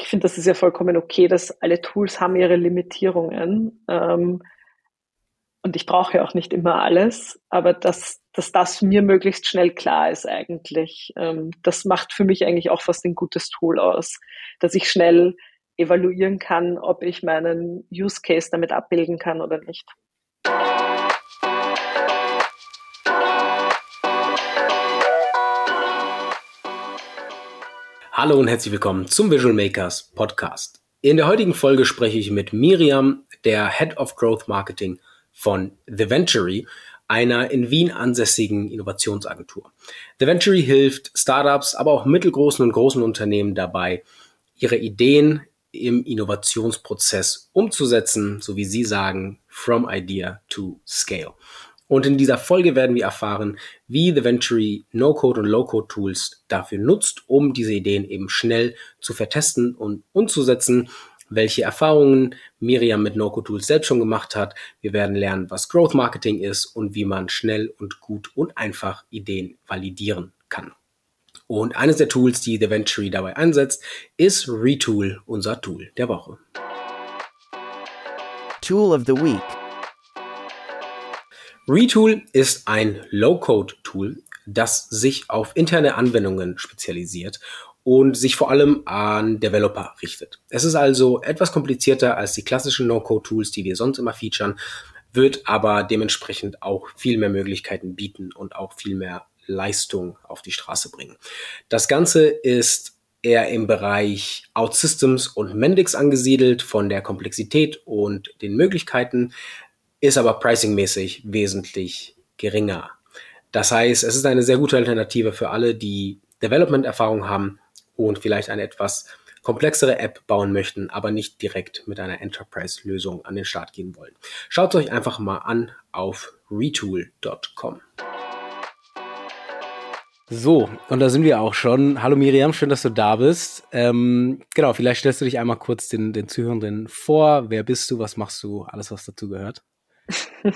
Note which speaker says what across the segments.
Speaker 1: ich finde, das ist ja vollkommen okay, dass alle Tools haben ihre Limitierungen. Ähm, und ich brauche ja auch nicht immer alles, aber dass, dass das mir möglichst schnell klar ist eigentlich, ähm, das macht für mich eigentlich auch fast ein gutes Tool aus, dass ich schnell evaluieren kann, ob ich meinen Use Case damit abbilden kann oder nicht.
Speaker 2: Hallo und herzlich willkommen zum Visual Makers Podcast. In der heutigen Folge spreche ich mit Miriam, der Head of Growth Marketing von The Ventury, einer in Wien ansässigen Innovationsagentur. The Ventury hilft Startups, aber auch mittelgroßen und großen Unternehmen dabei, ihre Ideen im Innovationsprozess umzusetzen, so wie sie sagen, from idea to scale. Und in dieser Folge werden wir erfahren, wie The Ventury No-Code und Low-Code Tools dafür nutzt, um diese Ideen eben schnell zu vertesten und umzusetzen welche Erfahrungen Miriam mit NoCo-Tools selbst schon gemacht hat. Wir werden lernen, was Growth Marketing ist und wie man schnell und gut und einfach Ideen validieren kann. Und eines der Tools, die The Ventury dabei einsetzt, ist Retool, unser Tool der Woche. Tool of the Week. Retool ist ein Low-Code-Tool, das sich auf interne Anwendungen spezialisiert und sich vor allem an Developer richtet. Es ist also etwas komplizierter als die klassischen No-Code-Tools, die wir sonst immer featuren, wird aber dementsprechend auch viel mehr Möglichkeiten bieten und auch viel mehr Leistung auf die Straße bringen. Das Ganze ist eher im Bereich OutSystems und Mendix angesiedelt von der Komplexität und den Möglichkeiten, ist aber pricingmäßig wesentlich geringer. Das heißt, es ist eine sehr gute Alternative für alle, die Development-Erfahrung haben und vielleicht eine etwas komplexere App bauen möchten, aber nicht direkt mit einer Enterprise-Lösung an den Start gehen wollen. Schaut euch einfach mal an auf retool.com. So, und da sind wir auch schon. Hallo Miriam, schön, dass du da bist. Ähm, genau, vielleicht stellst du dich einmal kurz den, den Zuhörenden vor. Wer bist du? Was machst du? Alles, was dazu gehört.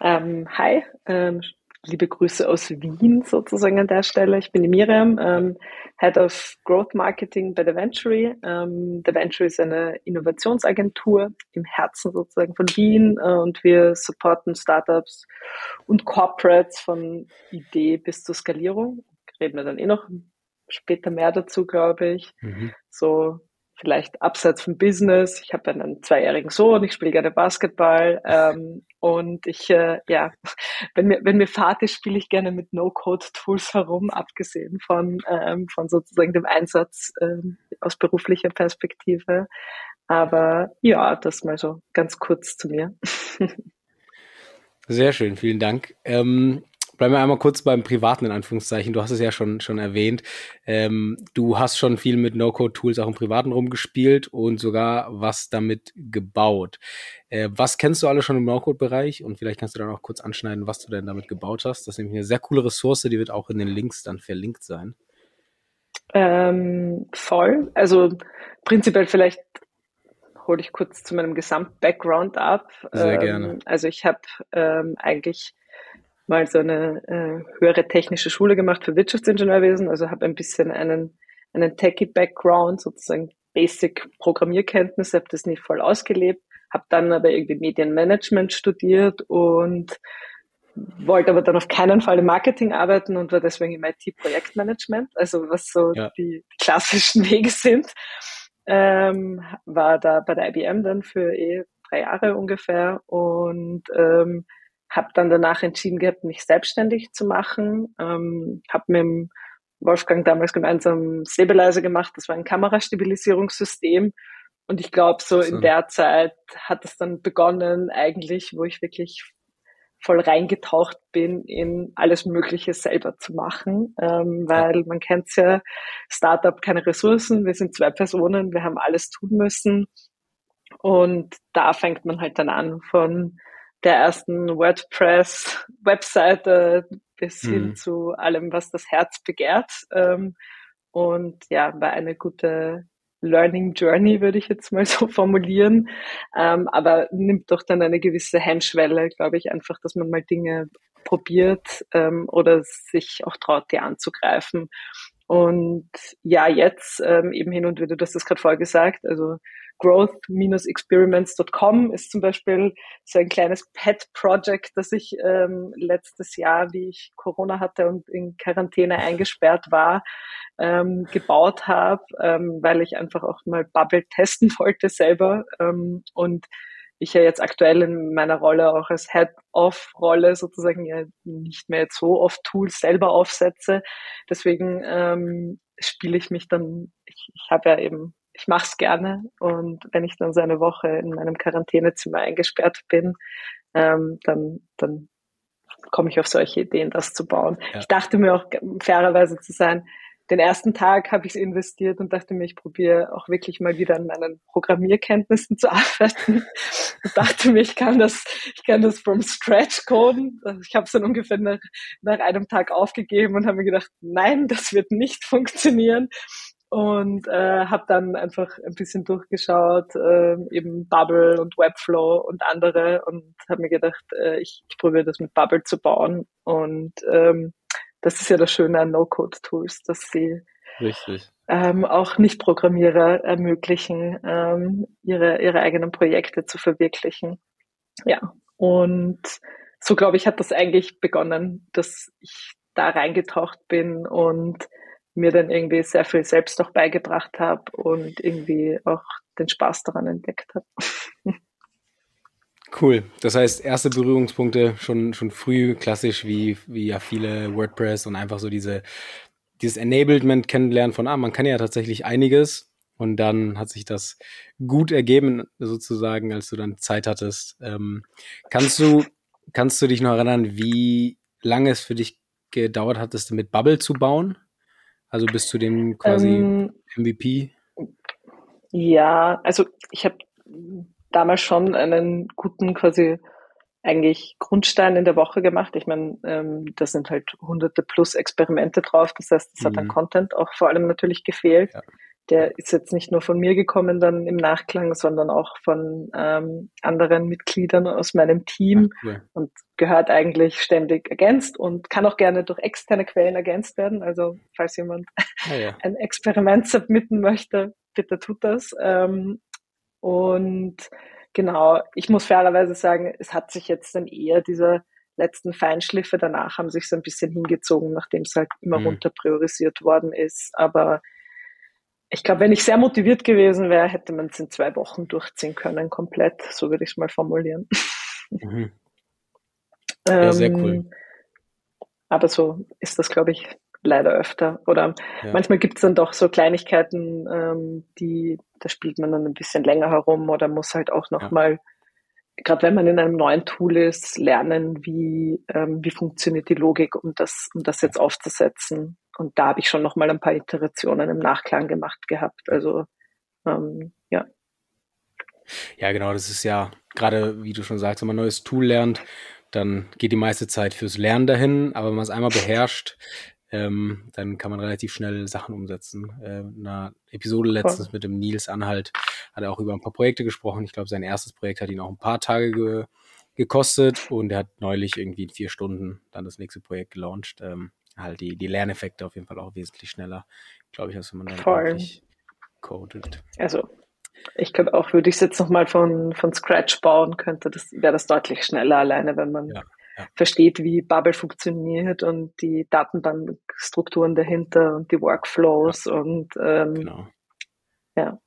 Speaker 1: ähm, hi, ähm, liebe Grüße aus Wien sozusagen an der Stelle. Ich bin die Miriam, ähm, Head of Growth Marketing bei The Ventury. Ähm, The Ventury ist eine Innovationsagentur im Herzen sozusagen von Wien äh, und wir supporten Startups und Corporates von Idee bis zur Skalierung. Reden wir dann eh noch später mehr dazu, glaube ich. Mhm. So vielleicht abseits vom Business. Ich habe einen zweijährigen Sohn, ich spiele gerne Basketball ähm, und ich, äh, ja, wenn mir, wenn mir Fahrt ist, spiele ich gerne mit No-Code-Tools herum, abgesehen von, ähm, von sozusagen dem Einsatz ähm, aus beruflicher Perspektive. Aber ja, das mal so ganz kurz zu mir.
Speaker 2: Sehr schön, vielen Dank. Ähm, Bleiben wir einmal kurz beim Privaten in Anführungszeichen. Du hast es ja schon, schon erwähnt. Ähm, du hast schon viel mit No-Code-Tools auch im Privaten rumgespielt und sogar was damit gebaut. Äh, was kennst du alle schon im No-Code-Bereich? Und vielleicht kannst du dann auch kurz anschneiden, was du denn damit gebaut hast. Das ist nämlich eine sehr coole Ressource, die wird auch in den Links dann verlinkt sein.
Speaker 1: Ähm, voll. Also prinzipiell vielleicht hole ich kurz zu meinem Gesamt-Background ab.
Speaker 2: Sehr ähm, gerne.
Speaker 1: Also ich habe ähm, eigentlich mal so eine äh, höhere technische Schule gemacht für Wirtschaftsingenieurwesen, also habe ein bisschen einen, einen Techie-Background, sozusagen Basic Programmierkenntnisse, habe das nicht voll ausgelebt, habe dann aber irgendwie Medienmanagement studiert und wollte aber dann auf keinen Fall im Marketing arbeiten und war deswegen im IT-Projektmanagement, also was so ja. die klassischen Wege sind. Ähm, war da bei der IBM dann für eh drei Jahre ungefähr und ähm, habe dann danach entschieden gehabt, mich selbstständig zu machen. Ähm, habe mit dem Wolfgang damals gemeinsam Stabilizer gemacht. Das war ein Kamerastabilisierungssystem. Und ich glaube, so in der Zeit hat es dann begonnen, eigentlich, wo ich wirklich voll reingetaucht bin, in alles Mögliche selber zu machen. Ähm, weil man kennt ja, Startup keine Ressourcen, wir sind zwei Personen, wir haben alles tun müssen. Und da fängt man halt dann an von der ersten WordPress-Webseite bis mhm. hin zu allem, was das Herz begehrt. Ähm, und ja, war eine gute Learning Journey, würde ich jetzt mal so formulieren. Ähm, aber nimmt doch dann eine gewisse Hemmschwelle, glaube ich, einfach, dass man mal Dinge probiert ähm, oder sich auch traut, die anzugreifen. und ja, jetzt ähm, eben hin und wieder, du hast das gerade vorher gesagt, also growth-experiments.com ist zum Beispiel so ein kleines Pet-Project, das ich ähm, letztes Jahr, wie ich Corona hatte und in Quarantäne eingesperrt war, ähm, gebaut habe, ähm, weil ich einfach auch mal Bubble testen wollte selber. Ähm, und ich ja jetzt aktuell in meiner Rolle auch als Head-Off-Rolle sozusagen ja nicht mehr jetzt so oft Tools selber aufsetze. Deswegen ähm, spiele ich mich dann, ich, ich habe ja eben ich mache es gerne und wenn ich dann so eine Woche in meinem Quarantänezimmer eingesperrt bin, ähm, dann, dann komme ich auf solche Ideen, das zu bauen. Ja. Ich dachte mir auch fairerweise zu sein, den ersten Tag habe ich es investiert und dachte mir, ich probiere auch wirklich mal wieder an meinen Programmierkenntnissen zu arbeiten. Und dachte mir, ich kann das, ich kann das from scratch coden. Also ich habe es dann ungefähr nach, nach einem Tag aufgegeben und habe mir gedacht, nein, das wird nicht funktionieren und äh, habe dann einfach ein bisschen durchgeschaut, äh, eben Bubble und Webflow und andere und habe mir gedacht, äh, ich, ich probiere das mit Bubble zu bauen und ähm, das ist ja das Schöne an No-Code-Tools, dass sie
Speaker 2: Richtig.
Speaker 1: Ähm, auch Nicht-Programmierer ermöglichen, ähm, ihre, ihre eigenen Projekte zu verwirklichen. Ja, und so glaube ich, hat das eigentlich begonnen, dass ich da reingetaucht bin und mir dann irgendwie sehr viel selbst auch beigebracht habe und irgendwie auch den Spaß daran entdeckt habe.
Speaker 2: Cool. Das heißt, erste Berührungspunkte schon, schon früh, klassisch wie, wie ja viele WordPress und einfach so diese, dieses Enablement kennenlernen von, ah, man kann ja tatsächlich einiges. Und dann hat sich das gut ergeben, sozusagen, als du dann Zeit hattest. Ähm, kannst du, kannst du dich noch erinnern, wie lange es für dich gedauert hat, das mit Bubble zu bauen? Also bis zu dem quasi ähm, MVP?
Speaker 1: Ja, also ich habe damals schon einen guten quasi eigentlich Grundstein in der Woche gemacht. Ich meine, ähm, da sind halt hunderte plus Experimente drauf. Das heißt, es mhm. hat an Content auch vor allem natürlich gefehlt. Ja der ist jetzt nicht nur von mir gekommen dann im Nachklang, sondern auch von ähm, anderen Mitgliedern aus meinem Team Ach, cool. und gehört eigentlich ständig ergänzt und kann auch gerne durch externe Quellen ergänzt werden. Also falls jemand ah, ja. ein Experiment submitten möchte, bitte tut das. Ähm, und genau, ich muss fairerweise sagen, es hat sich jetzt dann eher dieser letzten Feinschliffe danach haben sich so ein bisschen hingezogen, nachdem es halt immer mhm. runter priorisiert worden ist. Aber ich glaube, wenn ich sehr motiviert gewesen wäre, hätte man es in zwei Wochen durchziehen können, komplett. So würde ich es mal formulieren. Mhm.
Speaker 2: Ja, ähm, sehr cool.
Speaker 1: Aber so ist das, glaube ich, leider öfter. Oder ja. manchmal gibt es dann doch so Kleinigkeiten, ähm, die, da spielt man dann ein bisschen länger herum oder muss halt auch nochmal, ja. gerade wenn man in einem neuen Tool ist, lernen, wie, ähm, wie funktioniert die Logik, um das, um das jetzt aufzusetzen und da habe ich schon noch mal ein paar Iterationen im Nachklang gemacht gehabt. Also ähm, ja.
Speaker 2: Ja, genau, das ist ja gerade, wie du schon sagst, wenn man ein neues Tool lernt, dann geht die meiste Zeit fürs Lernen dahin, aber wenn man es einmal beherrscht, ähm, dann kann man relativ schnell Sachen umsetzen. Äh, in einer Episode letztens Voll. mit dem Nils Anhalt hat er auch über ein paar Projekte gesprochen. Ich glaube, sein erstes Projekt hat ihn auch ein paar Tage ge gekostet und er hat neulich irgendwie in vier Stunden dann das nächste Projekt gelauncht. Ähm, halt die, die Lerneffekte auf jeden Fall auch wesentlich schneller, glaube ich, als wenn man dann Voll. wirklich codet.
Speaker 1: Also ich glaube auch, würde ich es jetzt nochmal von, von Scratch bauen könnte, das wäre das deutlich schneller alleine, wenn man ja, ja. versteht, wie Bubble funktioniert und die Datenbankstrukturen dahinter und die Workflows ja. und ähm, genau. ja.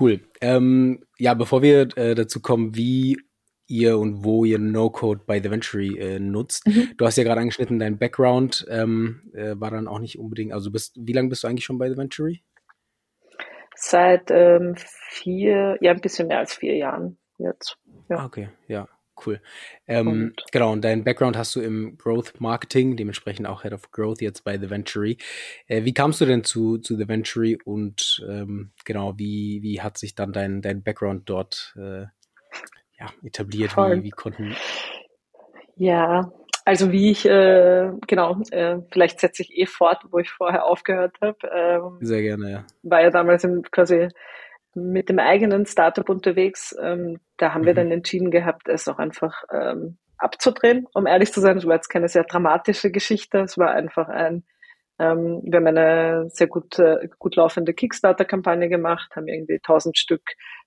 Speaker 2: Cool. Ähm, ja, bevor wir äh, dazu kommen, wie ihr und wo ihr No-Code bei The Venture äh, nutzt. Mhm. Du hast ja gerade angeschnitten, dein Background ähm, äh, war dann auch nicht unbedingt, also bist, wie lange bist du eigentlich schon bei The Venture?
Speaker 1: Seit ähm, vier, ja, ein bisschen mehr als vier Jahren jetzt.
Speaker 2: Ja. Ah, okay, ja, cool. Ähm, und, genau, und dein Background hast du im Growth Marketing, dementsprechend auch Head of Growth jetzt bei The Venture. Äh, wie kamst du denn zu, zu The Venture und ähm, genau, wie, wie hat sich dann dein, dein Background dort äh, ja, etabliert? Wie, wie konnten.
Speaker 1: Ja, also wie ich, äh, genau, äh, vielleicht setze ich eh fort, wo ich vorher aufgehört habe. Ähm,
Speaker 2: Sehr gerne, ja.
Speaker 1: War ja damals im, quasi mit dem eigenen Startup unterwegs. Ähm, da haben mhm. wir dann entschieden gehabt, es auch einfach ähm, abzudrehen. Um ehrlich zu sein, es war jetzt keine sehr dramatische Geschichte. Es war einfach ein Ähm, wir haben eine sehr gut, äh, gut laufende Kickstarter-Kampagne gemacht, haben irgendwie 1000 Stück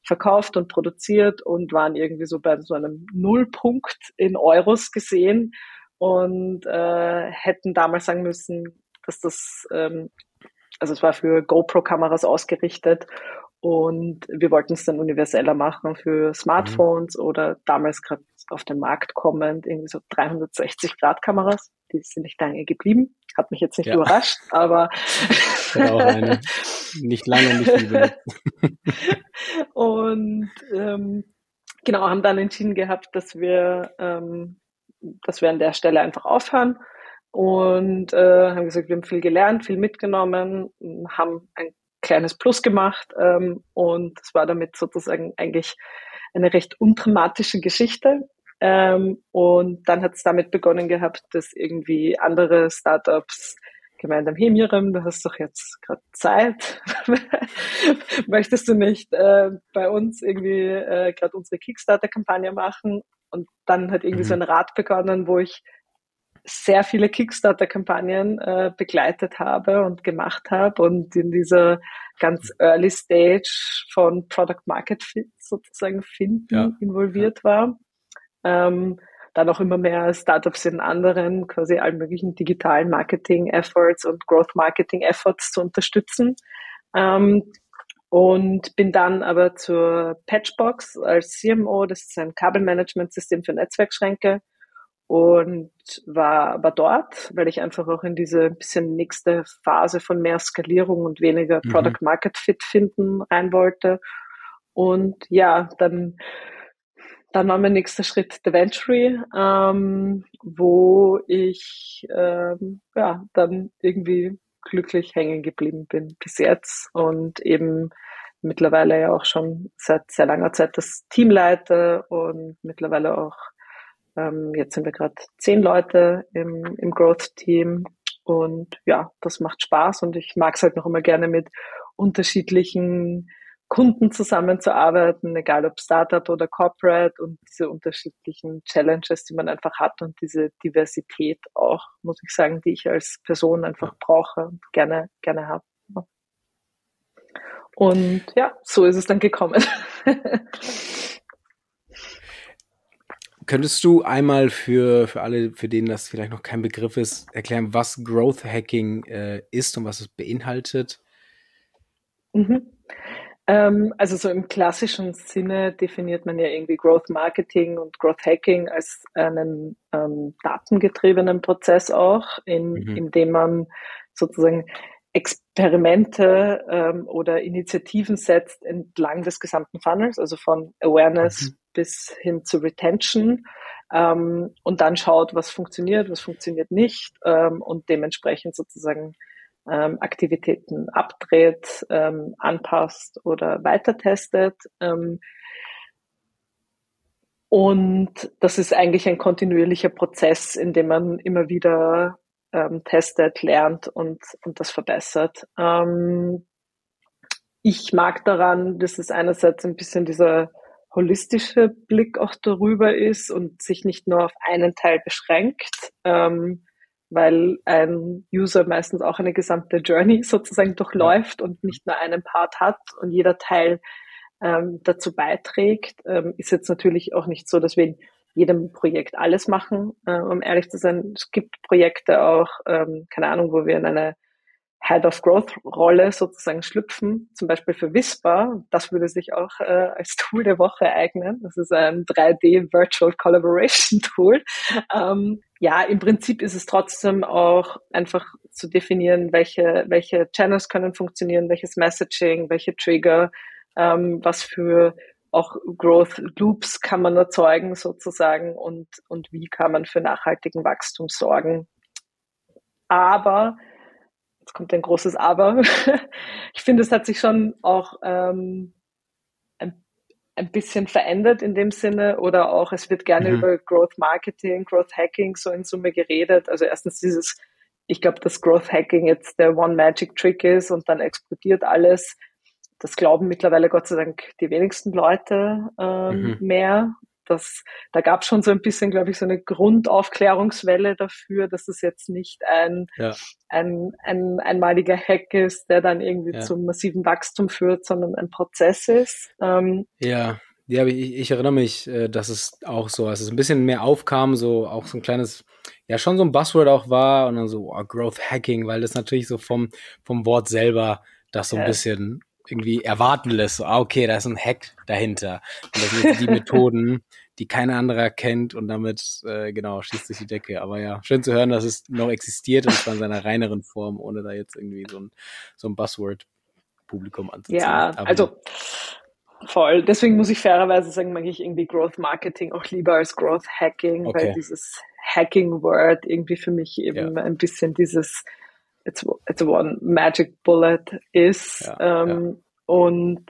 Speaker 1: verkauft und produziert und waren irgendwie so bei so einem Nullpunkt in Euros gesehen und äh, hätten damals sagen müssen, dass das, ähm, also es war für GoPro-Kameras ausgerichtet und wir wollten es dann universeller machen für Smartphones mhm. oder damals gerade auf den Markt kommend irgendwie so 360-Grad-Kameras. Die sind nicht lange geblieben. Hat mich jetzt nicht ja. überrascht, aber.
Speaker 2: auch eine. Nicht lange, nicht viel
Speaker 1: Und ähm, genau, haben dann entschieden gehabt, dass wir, ähm, dass wir an der Stelle einfach aufhören und äh, haben gesagt, wir haben viel gelernt, viel mitgenommen, haben ein kleines Plus gemacht ähm, und es war damit sozusagen eigentlich eine recht undramatische Geschichte. Ähm, und dann hat es damit begonnen gehabt, dass irgendwie andere Startups gemeint haben, hey Miriam, du hast doch jetzt gerade Zeit. Möchtest du nicht äh, bei uns irgendwie äh, gerade unsere Kickstarter-Kampagne machen? Und dann hat irgendwie mhm. so ein Rat begonnen, wo ich sehr viele Kickstarter-Kampagnen äh, begleitet habe und gemacht habe und in dieser ganz early Stage von Product Market Fit sozusagen finden ja. involviert war. Ähm, dann auch immer mehr Startups in anderen, quasi allen möglichen digitalen Marketing-Efforts und Growth-Marketing-Efforts zu unterstützen. Ähm, und bin dann aber zur Patchbox als CMO, das ist ein Kabelmanagement-System für Netzwerkschränke, und war, war dort, weil ich einfach auch in diese bisschen nächste Phase von mehr Skalierung und weniger mhm. Product Market Fit finden rein wollte. Und ja, dann, dann war mein nächster Schritt The Venture, ähm, wo ich ähm, ja, dann irgendwie glücklich hängen geblieben bin bis jetzt und eben mittlerweile ja auch schon seit sehr langer Zeit das Team leite und mittlerweile auch ähm, jetzt sind wir gerade zehn Leute im, im Growth-Team und ja, das macht Spaß und ich mag es halt noch immer gerne mit unterschiedlichen Kunden zusammenzuarbeiten, egal ob Startup oder Corporate und diese unterschiedlichen Challenges, die man einfach hat und diese Diversität auch, muss ich sagen, die ich als Person einfach brauche und gerne, gerne habe. Und ja, so ist es dann gekommen.
Speaker 2: Könntest du einmal für, für alle, für denen das vielleicht noch kein Begriff ist, erklären, was Growth Hacking äh, ist und was es beinhaltet?
Speaker 1: Mhm. Ähm, also so im klassischen Sinne definiert man ja irgendwie Growth Marketing und Growth Hacking als einen ähm, datengetriebenen Prozess auch, in, mhm. in dem man sozusagen Experimente ähm, oder Initiativen setzt entlang des gesamten Funnels, also von Awareness mhm. bis hin zu Retention ähm, und dann schaut, was funktioniert, was funktioniert nicht ähm, und dementsprechend sozusagen ähm, Aktivitäten abdreht, ähm, anpasst oder weiter testet. Ähm, und das ist eigentlich ein kontinuierlicher Prozess, in dem man immer wieder ähm, testet, lernt und, und das verbessert. Ähm, ich mag daran, dass es einerseits ein bisschen dieser holistische Blick auch darüber ist und sich nicht nur auf einen Teil beschränkt, ähm, weil ein User meistens auch eine gesamte Journey sozusagen durchläuft und nicht nur einen Part hat und jeder Teil ähm, dazu beiträgt. Ähm, ist jetzt natürlich auch nicht so, dass wir in jedem Projekt alles machen, äh, um ehrlich zu sein. Es gibt Projekte auch, ähm, keine Ahnung, wo wir in eine Head of Growth Rolle sozusagen schlüpfen, zum Beispiel für Whisper. Das würde sich auch äh, als Tool der Woche eignen. Das ist ein 3D Virtual Collaboration Tool. Ähm, ja, im Prinzip ist es trotzdem auch einfach zu definieren, welche, welche Channels können funktionieren, welches Messaging, welche Trigger, ähm, was für auch Growth Loops kann man erzeugen sozusagen und, und wie kann man für nachhaltigen Wachstum sorgen. Aber, jetzt kommt ein großes Aber, ich finde, es hat sich schon auch ähm, ein bisschen verändert in dem Sinne oder auch es wird gerne mhm. über Growth Marketing, Growth Hacking so in Summe geredet. Also erstens dieses, ich glaube, dass Growth Hacking jetzt der One Magic Trick ist und dann explodiert alles das glauben mittlerweile Gott sei Dank die wenigsten Leute ähm, mhm. mehr. Das, da gab es schon so ein bisschen, glaube ich, so eine Grundaufklärungswelle dafür, dass es jetzt nicht ein, ja. ein, ein einmaliger Hack ist, der dann irgendwie ja. zum massiven Wachstum führt, sondern ein Prozess ist. Ähm,
Speaker 2: ja. Ja, ich, ich erinnere mich, äh, dass es auch so, als es ein bisschen mehr aufkam, so auch so ein kleines, ja, schon so ein Buzzword auch war und dann so oh, Growth Hacking, weil das natürlich so vom, vom Wort selber das so ein bisschen irgendwie erwarten lässt. So, ah, okay, da ist ein Hack dahinter. Und das sind die Methoden, die keiner anderer kennt und damit, äh, genau, schießt sich die Decke. Aber ja, schön zu hören, dass es noch existiert und zwar in seiner reineren Form, ohne da jetzt irgendwie so ein, so ein Buzzword-Publikum anzuziehen.
Speaker 1: Ja, Aber, also voll. Deswegen muss ich fairerweise sagen, mag ich irgendwie Growth Marketing auch lieber als Growth Hacking, okay. weil dieses Hacking-Word irgendwie für mich eben ja. ein bisschen dieses it's, it's one magic bullet ist. Ja, ähm, ja. Und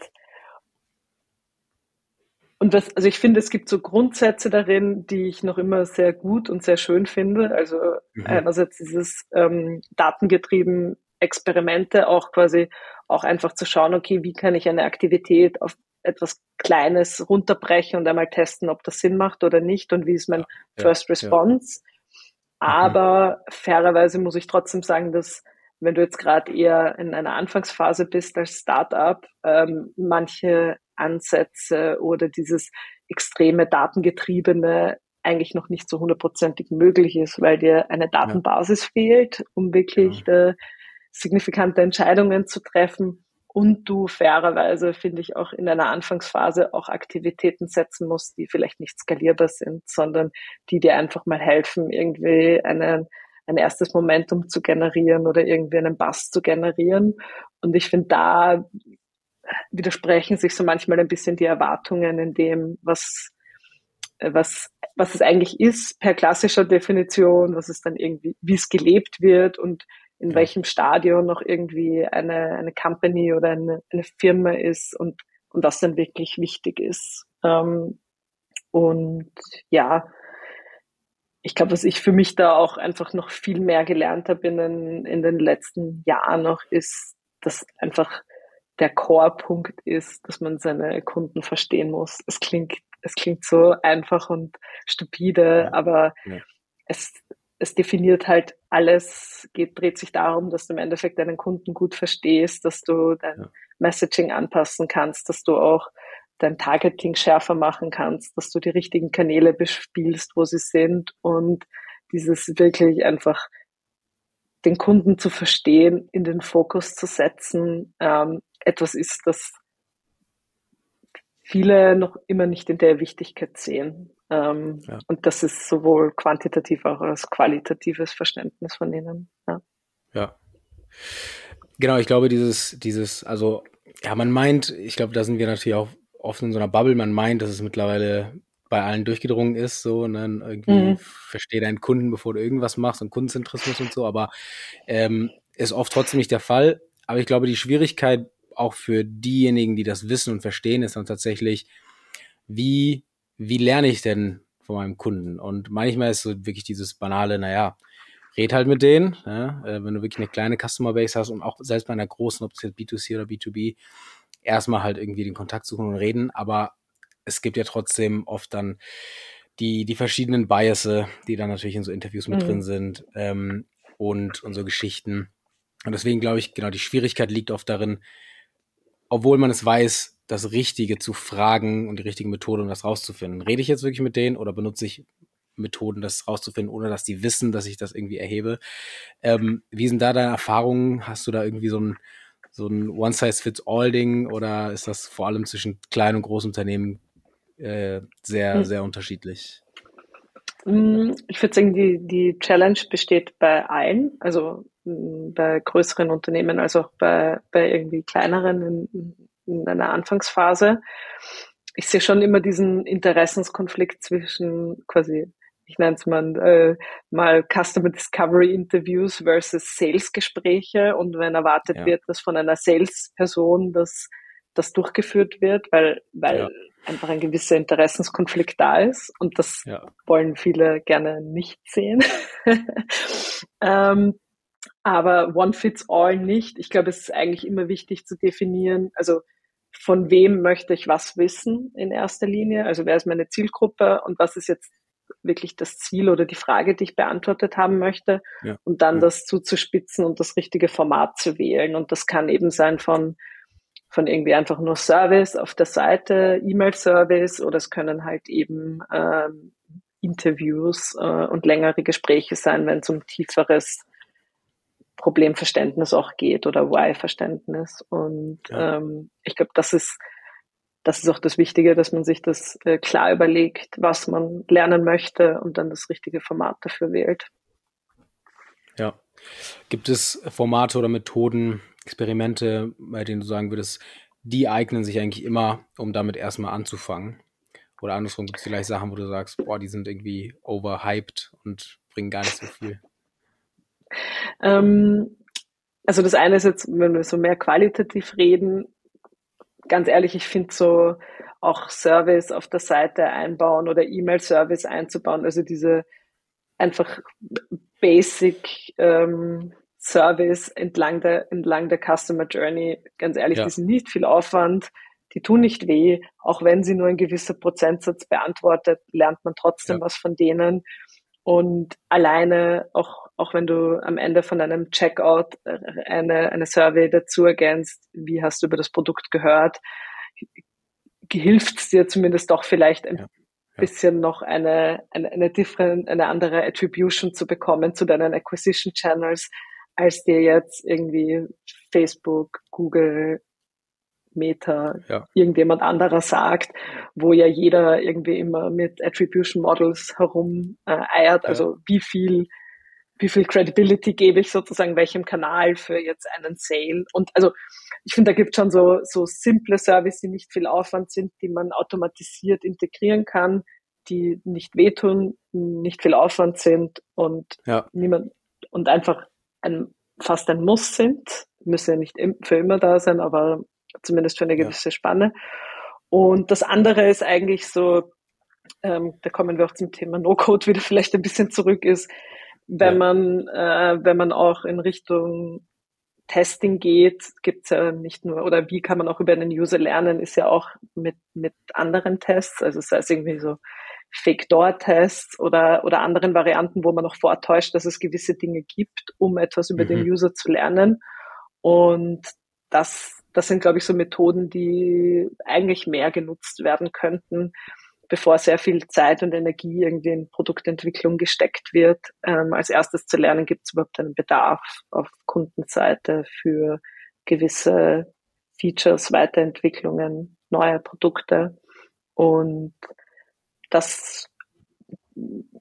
Speaker 1: und was, also ich finde, es gibt so Grundsätze darin, die ich noch immer sehr gut und sehr schön finde. Also mhm. einerseits dieses ähm, datengetrieben Experimente auch quasi auch einfach zu schauen, okay, wie kann ich eine Aktivität auf etwas Kleines runterbrechen und einmal testen, ob das Sinn macht oder nicht und wie ist mein ja, First Response. Ja. Aber mhm. fairerweise muss ich trotzdem sagen, dass wenn du jetzt gerade eher in einer Anfangsphase bist als Startup, ähm, manche Ansätze oder dieses extreme Datengetriebene eigentlich noch nicht so hundertprozentig möglich ist, weil dir eine Datenbasis ja. fehlt, um wirklich ja. äh, signifikante Entscheidungen zu treffen und du fairerweise, finde ich, auch in einer Anfangsphase auch Aktivitäten setzen musst, die vielleicht nicht skalierbar sind, sondern die dir einfach mal helfen, irgendwie einen, ein erstes Momentum zu generieren oder irgendwie einen Bass zu generieren. Und ich finde, da widersprechen sich so manchmal ein bisschen die Erwartungen in dem, was, was, was es eigentlich ist per klassischer Definition, was es dann irgendwie, wie es gelebt wird und in ja. welchem Stadion noch irgendwie eine, eine Company oder eine, eine Firma ist und, und was dann wirklich wichtig ist. Ähm, und ja, ich glaube, was ich für mich da auch einfach noch viel mehr gelernt habe in den, in den letzten Jahren noch, ist, dass einfach der Core-Punkt ist, dass man seine Kunden verstehen muss. Es klingt, es klingt so einfach und stupide, ja. aber ja. es, es definiert halt alles, geht, dreht sich darum, dass du im Endeffekt deinen Kunden gut verstehst, dass du dein ja. Messaging anpassen kannst, dass du auch dein Targeting schärfer machen kannst, dass du die richtigen Kanäle bespielst, wo sie sind und dieses wirklich einfach den Kunden zu verstehen, in den Fokus zu setzen, ähm, etwas ist, das viele noch immer nicht in der Wichtigkeit sehen. Ähm, ja. Und das ist sowohl quantitativ auch als qualitatives Verständnis von ihnen. Ja.
Speaker 2: ja. Genau, ich glaube, dieses, dieses, also, ja, man meint, ich glaube, da sind wir natürlich auch oft in so einer Bubble, man meint, dass es mittlerweile bei allen durchgedrungen ist, so, ne, irgendwie mhm. versteh deinen Kunden, bevor du irgendwas machst und Kundenzentrismus und so, aber ähm, ist oft trotzdem nicht der Fall. Aber ich glaube, die Schwierigkeit auch für diejenigen, die das wissen und verstehen, ist dann tatsächlich, wie, wie lerne ich denn von meinem Kunden? Und manchmal ist so wirklich dieses banale, naja, red halt mit denen, ja, äh, wenn du wirklich eine kleine Customer Base hast und auch selbst bei einer großen, ob es jetzt B2C oder B2B, erstmal halt irgendwie den Kontakt suchen und reden, aber es gibt ja trotzdem oft dann die, die verschiedenen Biases, die dann natürlich in so Interviews mit mhm. drin sind ähm, und, und so Geschichten. Und deswegen glaube ich, genau, die Schwierigkeit liegt oft darin, obwohl man es weiß, das Richtige zu fragen und die richtige Methode, um das rauszufinden. Rede ich jetzt wirklich mit denen oder benutze ich Methoden, das rauszufinden, ohne dass die wissen, dass ich das irgendwie erhebe? Ähm, wie sind da deine Erfahrungen? Hast du da irgendwie so ein, so ein One-Size-Fits-All-Ding oder ist das vor allem zwischen kleinen und großen Unternehmen äh, sehr, hm. sehr unterschiedlich?
Speaker 1: Hm, ich würde sagen, die, die Challenge besteht bei allen. Also bei größeren Unternehmen als auch bei, bei irgendwie kleineren in, in einer Anfangsphase. Ich sehe schon immer diesen Interessenskonflikt zwischen quasi, ich nenne es mal, äh, mal Customer Discovery Interviews versus Sales Gespräche und wenn erwartet ja. wird, dass von einer Sales Person das, das durchgeführt wird, weil, weil ja. Einfach ein gewisser Interessenskonflikt da ist und das ja. wollen viele gerne nicht sehen. ähm, aber one fits all nicht. Ich glaube, es ist eigentlich immer wichtig zu definieren, also von wem möchte ich was wissen in erster Linie? Also wer ist meine Zielgruppe und was ist jetzt wirklich das Ziel oder die Frage, die ich beantwortet haben möchte ja. und dann ja. das zuzuspitzen und das richtige Format zu wählen. Und das kann eben sein von, von irgendwie einfach nur Service auf der Seite, E-Mail-Service oder es können halt eben ähm, Interviews äh, und längere Gespräche sein, wenn es um tieferes Problemverständnis auch geht oder Why-Verständnis. Und ja. ähm, ich glaube, das ist das ist auch das Wichtige, dass man sich das äh, klar überlegt, was man lernen möchte und dann das richtige Format dafür wählt.
Speaker 2: Ja. Gibt es Formate oder Methoden, Experimente, bei denen du sagen würdest, die eignen sich eigentlich immer, um damit erstmal anzufangen? Oder andersrum gibt es vielleicht Sachen, wo du sagst, boah, die sind irgendwie overhyped und bringen gar nicht so viel.
Speaker 1: Ähm, also das eine ist jetzt, wenn wir so mehr qualitativ reden, ganz ehrlich, ich finde so auch Service auf der Seite einbauen oder E-Mail-Service einzubauen, also diese einfach Basic ähm, Service entlang der, entlang der Customer Journey, ganz ehrlich, ja. die sind nicht viel Aufwand, die tun nicht weh, auch wenn sie nur ein gewisser Prozentsatz beantwortet, lernt man trotzdem ja. was von denen. Und alleine, auch, auch wenn du am Ende von einem Checkout äh, eine, eine Survey dazu ergänzt, wie hast du über das Produkt gehört, hilft es dir zumindest doch vielleicht ein ja, ja. bisschen noch eine, eine, eine, different, eine andere Attribution zu bekommen zu deinen Acquisition Channels, als dir jetzt irgendwie Facebook, Google, Meta ja. irgendjemand anderer sagt, wo ja jeder irgendwie immer mit Attribution Models herum äh, eiert. Ja. Also wie viel, wie viel Credibility gebe ich sozusagen welchem Kanal für jetzt einen Sale? Und also ich finde, da gibt schon so, so simple Services, die nicht viel Aufwand sind, die man automatisiert integrieren kann, die nicht wehtun, nicht viel Aufwand sind und ja. niemand und einfach ein, fast ein Muss sind. Müssen ja nicht für immer da sein, aber zumindest für eine gewisse ja. Spanne. Und das andere ist eigentlich so, ähm, da kommen wir auch zum Thema No-Code wieder vielleicht ein bisschen zurück, ist, wenn ja. man, äh, wenn man auch in Richtung Testing geht, gibt's ja nicht nur, oder wie kann man auch über einen User lernen, ist ja auch mit, mit anderen Tests, also sei es irgendwie so Fake-Door-Tests oder, oder anderen Varianten, wo man noch vortäuscht, dass es gewisse Dinge gibt, um etwas über mhm. den User zu lernen. Und das das sind, glaube ich, so Methoden, die eigentlich mehr genutzt werden könnten, bevor sehr viel Zeit und Energie irgendwie in Produktentwicklung gesteckt wird. Ähm, als erstes zu lernen, gibt es überhaupt einen Bedarf auf Kundenseite für gewisse Features, Weiterentwicklungen, neue Produkte. Und das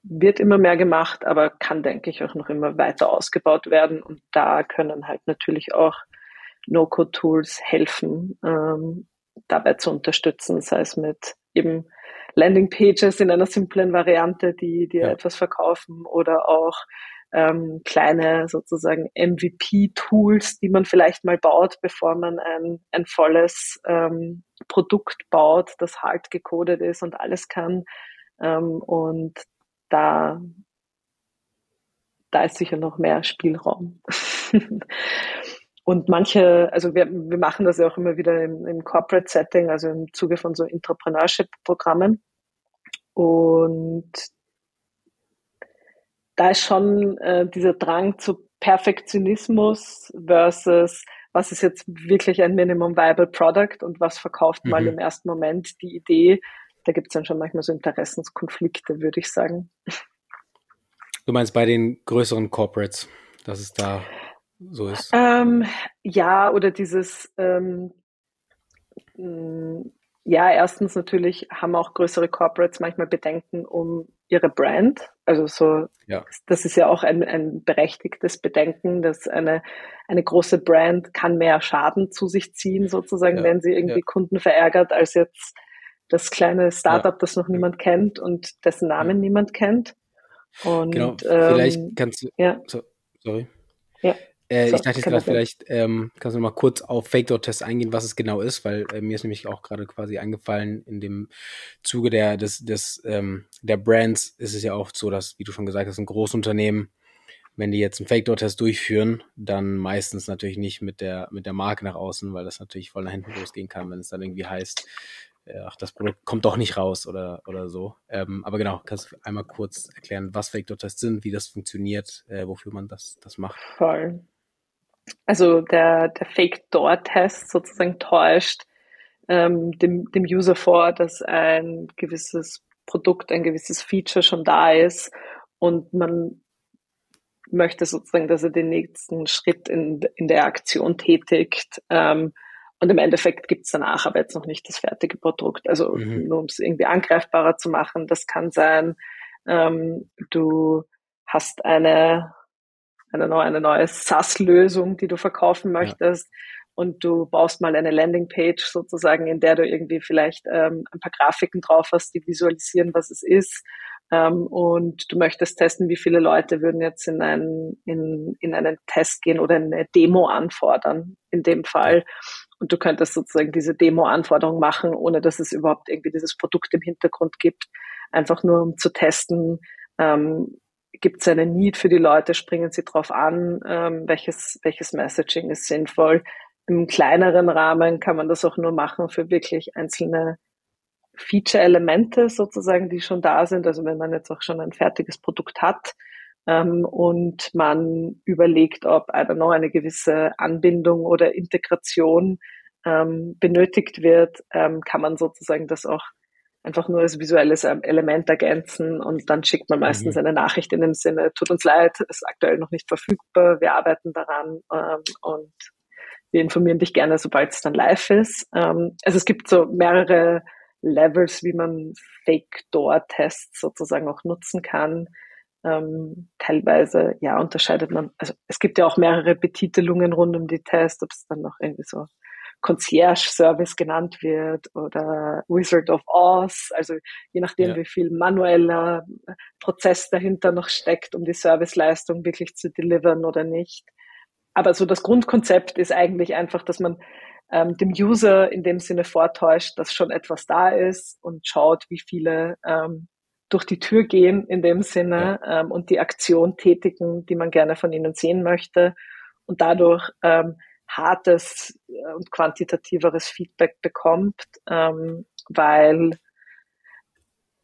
Speaker 1: wird immer mehr gemacht, aber kann, denke ich, auch noch immer weiter ausgebaut werden. Und da können halt natürlich auch No-Code-Tools helfen, ähm, dabei zu unterstützen, sei es mit eben Landing-Pages in einer simplen Variante, die dir ja. etwas verkaufen oder auch ähm, kleine sozusagen MVP-Tools, die man vielleicht mal baut, bevor man ein, ein volles ähm, Produkt baut, das hart gecodet ist und alles kann. Ähm, und da, da ist sicher noch mehr Spielraum. Und manche, also wir, wir machen das ja auch immer wieder im, im Corporate Setting, also im Zuge von so Entrepreneurship-Programmen. Und da ist schon äh, dieser Drang zu Perfektionismus versus was ist jetzt wirklich ein Minimum Viable Product und was verkauft mhm. mal im ersten Moment die Idee. Da gibt es dann schon manchmal so Interessenskonflikte, würde ich sagen.
Speaker 2: Du meinst bei den größeren Corporates, dass es da so ist?
Speaker 1: Ähm, ja, oder dieses, ähm, ja, erstens natürlich haben auch größere Corporates manchmal Bedenken um ihre Brand. Also so, ja. das ist ja auch ein, ein berechtigtes Bedenken, dass eine, eine große Brand kann mehr Schaden zu sich ziehen, sozusagen, ja. wenn sie irgendwie ja. Kunden verärgert, als jetzt das kleine Startup, das noch niemand kennt und dessen Namen niemand kennt.
Speaker 2: Und, genau, vielleicht ähm, kannst du, ja. So, sorry. Ja. Äh, so, ich dachte jetzt gerade, vielleicht ähm, kannst du noch mal kurz auf Fake-Dot-Test eingehen, was es genau ist, weil äh, mir ist nämlich auch gerade quasi eingefallen, in dem Zuge der, des, des, ähm, der Brands ist es ja oft so, dass, wie du schon gesagt hast, ein Großunternehmen wenn die jetzt einen Fake-Door-Test durchführen, dann meistens natürlich nicht mit der, mit der Marke nach außen, weil das natürlich voll nach hinten losgehen kann, wenn es dann irgendwie heißt, äh, ach, das Produkt kommt doch nicht raus oder, oder so. Ähm, aber genau, kannst du einmal kurz erklären, was Fake-Door-Tests sind, wie das funktioniert, äh, wofür man das, das macht?
Speaker 1: Voll. Also der, der Fake-Door-Test sozusagen täuscht ähm, dem, dem User vor, dass ein gewisses Produkt, ein gewisses Feature schon da ist und man möchte sozusagen, dass er den nächsten Schritt in, in der Aktion tätigt. Ähm, und im Endeffekt gibt es danach aber jetzt noch nicht das fertige Produkt. Also mhm. nur um es irgendwie angreifbarer zu machen, das kann sein, ähm, du hast eine, eine neue, eine neue SaaS-Lösung, die du verkaufen möchtest. Ja. Und du baust mal eine Landingpage sozusagen, in der du irgendwie vielleicht ähm, ein paar Grafiken drauf hast, die visualisieren, was es ist ähm, und du möchtest testen, wie viele Leute würden jetzt in einen, in, in einen Test gehen oder eine Demo anfordern, in dem Fall. Und du könntest sozusagen diese Demo-Anforderung machen, ohne dass es überhaupt irgendwie dieses Produkt im Hintergrund gibt. Einfach nur um zu testen, ähm, gibt es eine Need für die Leute, springen sie drauf an, ähm, welches, welches Messaging ist sinnvoll. Im kleineren Rahmen kann man das auch nur machen für wirklich einzelne Feature-Elemente sozusagen, die schon da sind. Also wenn man jetzt auch schon ein fertiges Produkt hat ähm, und man überlegt, ob know, eine gewisse Anbindung oder Integration ähm, benötigt wird, ähm, kann man sozusagen das auch einfach nur als visuelles Element ergänzen und dann schickt man meistens mhm. eine Nachricht in dem Sinne, tut uns leid, ist aktuell noch nicht verfügbar, wir arbeiten daran ähm, und wir informieren dich gerne, sobald es dann live ist. Ähm, also es gibt so mehrere Levels, wie man Fake-Door-Tests sozusagen auch nutzen kann. Ähm, teilweise, ja, unterscheidet man, also es gibt ja auch mehrere Betitelungen rund um die Tests, ob es dann noch irgendwie so Concierge-Service genannt wird oder Wizard of Oz, also je nachdem, ja. wie viel manueller Prozess dahinter noch steckt, um die Serviceleistung wirklich zu delivern oder nicht. Aber so das Grundkonzept ist eigentlich einfach, dass man ähm, dem User in dem Sinne vortäuscht, dass schon etwas da ist und schaut, wie viele ähm, durch die Tür gehen in dem Sinne ja. ähm, und die Aktion tätigen, die man gerne von ihnen sehen möchte und dadurch ähm, hartes und quantitativeres Feedback bekommt, ähm, weil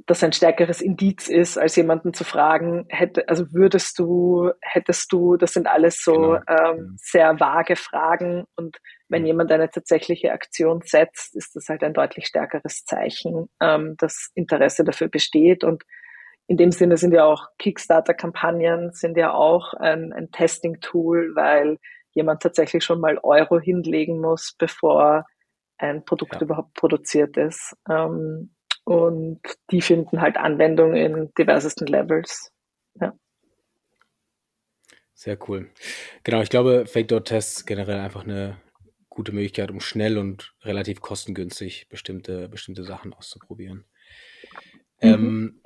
Speaker 1: das ein stärkeres Indiz ist, als jemanden zu fragen, hätte, also würdest du, hättest du, das sind alles so genau. ähm, sehr vage Fragen. Und wenn jemand eine tatsächliche Aktion setzt, ist das halt ein deutlich stärkeres Zeichen, ähm, dass Interesse dafür besteht. Und in dem Sinne sind ja auch Kickstarter-Kampagnen sind ja auch ein, ein Testing-Tool, weil jemand tatsächlich schon mal Euro hinlegen muss, bevor ein Produkt ja. überhaupt produziert ist. Ähm, und die finden halt Anwendung in diversesten Levels. Ja.
Speaker 2: Sehr cool. Genau, ich glaube, Fake-Door-Tests generell einfach eine gute Möglichkeit, um schnell und relativ kostengünstig bestimmte, bestimmte Sachen auszuprobieren. Mhm. Ähm,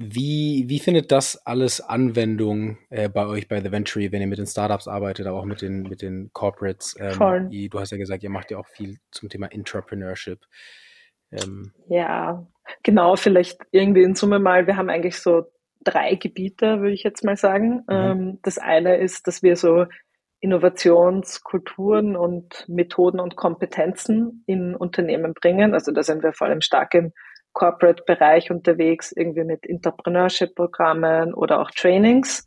Speaker 2: wie, wie findet das alles Anwendung äh, bei euch bei The Venture, wenn ihr mit den Startups arbeitet, aber auch mit den, mit den Corporates? Ähm, Voll. du hast ja gesagt, ihr macht ja auch viel zum Thema Entrepreneurship.
Speaker 1: Ähm, ja, genau, vielleicht irgendwie in Summe mal, wir haben eigentlich so drei Gebiete, würde ich jetzt mal sagen. Mhm. Ähm, das eine ist, dass wir so Innovationskulturen und Methoden und Kompetenzen in Unternehmen bringen. Also da sind wir vor allem stark im Corporate-Bereich unterwegs, irgendwie mit Entrepreneurship-Programmen oder auch Trainings.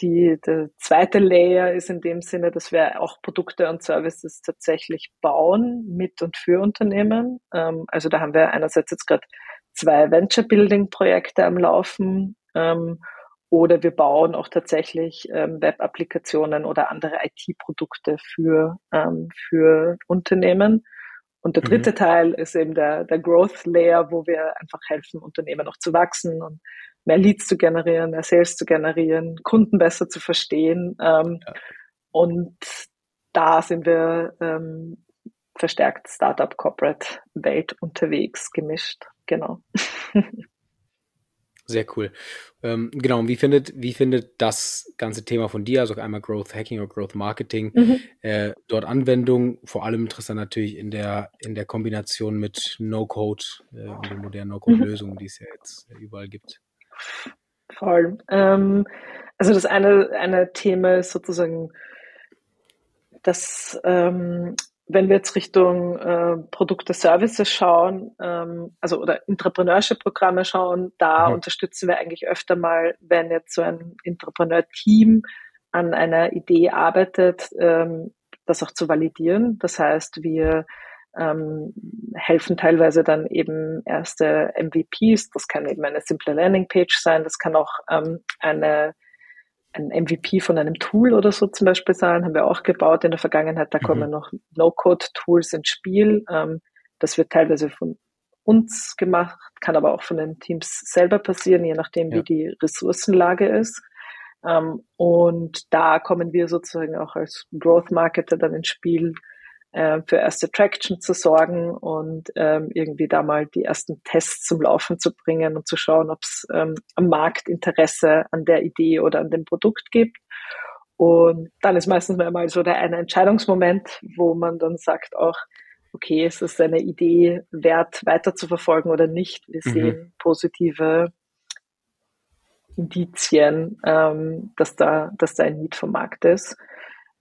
Speaker 1: Die, der zweite Layer ist in dem Sinne, dass wir auch Produkte und Services tatsächlich bauen mit und für Unternehmen. Ähm, also da haben wir einerseits jetzt gerade zwei Venture-Building-Projekte am Laufen ähm, oder wir bauen auch tatsächlich ähm, Web-Applikationen oder andere IT-Produkte für, ähm, für Unternehmen. Und der dritte mhm. Teil ist eben der, der Growth Layer, wo wir einfach helfen, Unternehmen noch zu wachsen und mehr Leads zu generieren, mehr Sales zu generieren, Kunden besser zu verstehen. Ähm, ja. Und da sind wir ähm, verstärkt Startup Corporate Welt unterwegs, gemischt. Genau.
Speaker 2: Sehr cool. Ähm, genau, und wie findet, wie findet das ganze Thema von dir, also einmal Growth Hacking oder Growth Marketing, mhm. äh, dort Anwendung? Vor allem interessant natürlich in der, in der Kombination mit No-Code äh, und den modernen No-Code-Lösungen, mhm. die es ja jetzt überall gibt.
Speaker 1: Voll. Ähm, also das eine, eine Thema ist sozusagen, dass ähm, wenn wir jetzt Richtung äh, Produkte, Services schauen, ähm, also oder Entrepreneurship-Programme schauen, da mhm. unterstützen wir eigentlich öfter mal, wenn jetzt so ein Entrepreneur-Team an einer Idee arbeitet, ähm, das auch zu validieren. Das heißt, wir ähm, helfen teilweise dann eben erste MVPs. Das kann eben eine simple Landingpage sein. Das kann auch ähm, eine ein MVP von einem Tool oder so zum Beispiel sein, haben wir auch gebaut in der Vergangenheit. Da mhm. kommen noch No-Code-Tools ins Spiel. Ähm, das wird teilweise von uns gemacht, kann aber auch von den Teams selber passieren, je nachdem, ja. wie die Ressourcenlage ist. Ähm, und da kommen wir sozusagen auch als Growth Marketer dann ins Spiel, äh, für erste Traction zu sorgen und ähm, irgendwie da mal die ersten Tests zum Laufen zu bringen und zu schauen, ob es ähm, am Markt Interesse an der Idee oder an dem Produkt gibt. Und dann ist meistens mal so der eine Entscheidungsmoment, wo man dann sagt auch, okay, ist es eine Idee wert, weiter zu verfolgen oder nicht? Wir mhm. sehen positive Indizien, ähm, dass da, dass da ein Need vom Markt ist.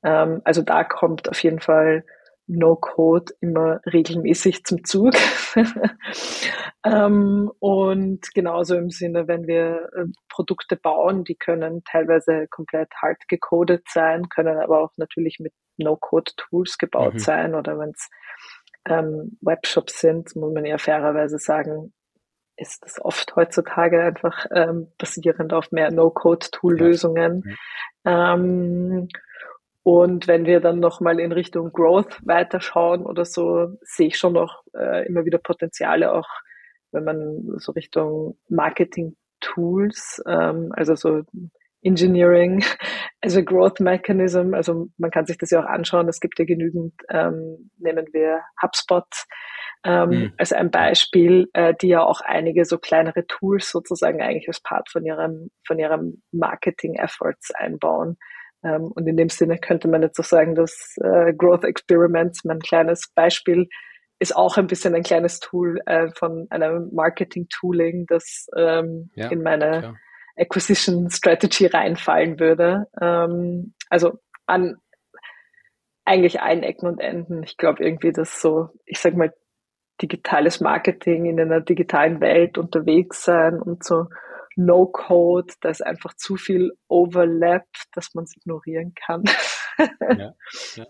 Speaker 1: Ähm, also da kommt auf jeden Fall No-Code immer regelmäßig zum Zug. ähm, und genauso im Sinne, wenn wir äh, Produkte bauen, die können teilweise komplett hart gecodet sein, können aber auch natürlich mit No-Code-Tools gebaut mhm. sein oder wenn es ähm, Webshops sind, muss man ja fairerweise sagen, ist das oft heutzutage einfach ähm, basierend auf mehr No-Code-Tool-Lösungen. Ja. Und wenn wir dann nochmal in Richtung Growth weiterschauen oder so, sehe ich schon noch äh, immer wieder Potenziale, auch wenn man so Richtung Marketing-Tools, ähm, also so Engineering, also Growth Mechanism, also man kann sich das ja auch anschauen, es gibt ja genügend, ähm, nehmen wir HubSpot ähm, mhm. als ein Beispiel, äh, die ja auch einige so kleinere Tools sozusagen eigentlich als Part von ihrem, von ihrem Marketing-Efforts einbauen. Ähm, und in dem Sinne könnte man jetzt auch sagen, dass äh, Growth Experiments, mein kleines Beispiel, ist auch ein bisschen ein kleines Tool äh, von einem Marketing-Tooling, das ähm, ja, in meine klar. Acquisition Strategy reinfallen würde. Ähm, also an eigentlich allen Ecken und Enden. Ich glaube irgendwie, dass so, ich sag mal, digitales Marketing in einer digitalen Welt unterwegs sein und so No-Code, da ist einfach zu viel Overlap, dass man es ignorieren kann. ja, ja.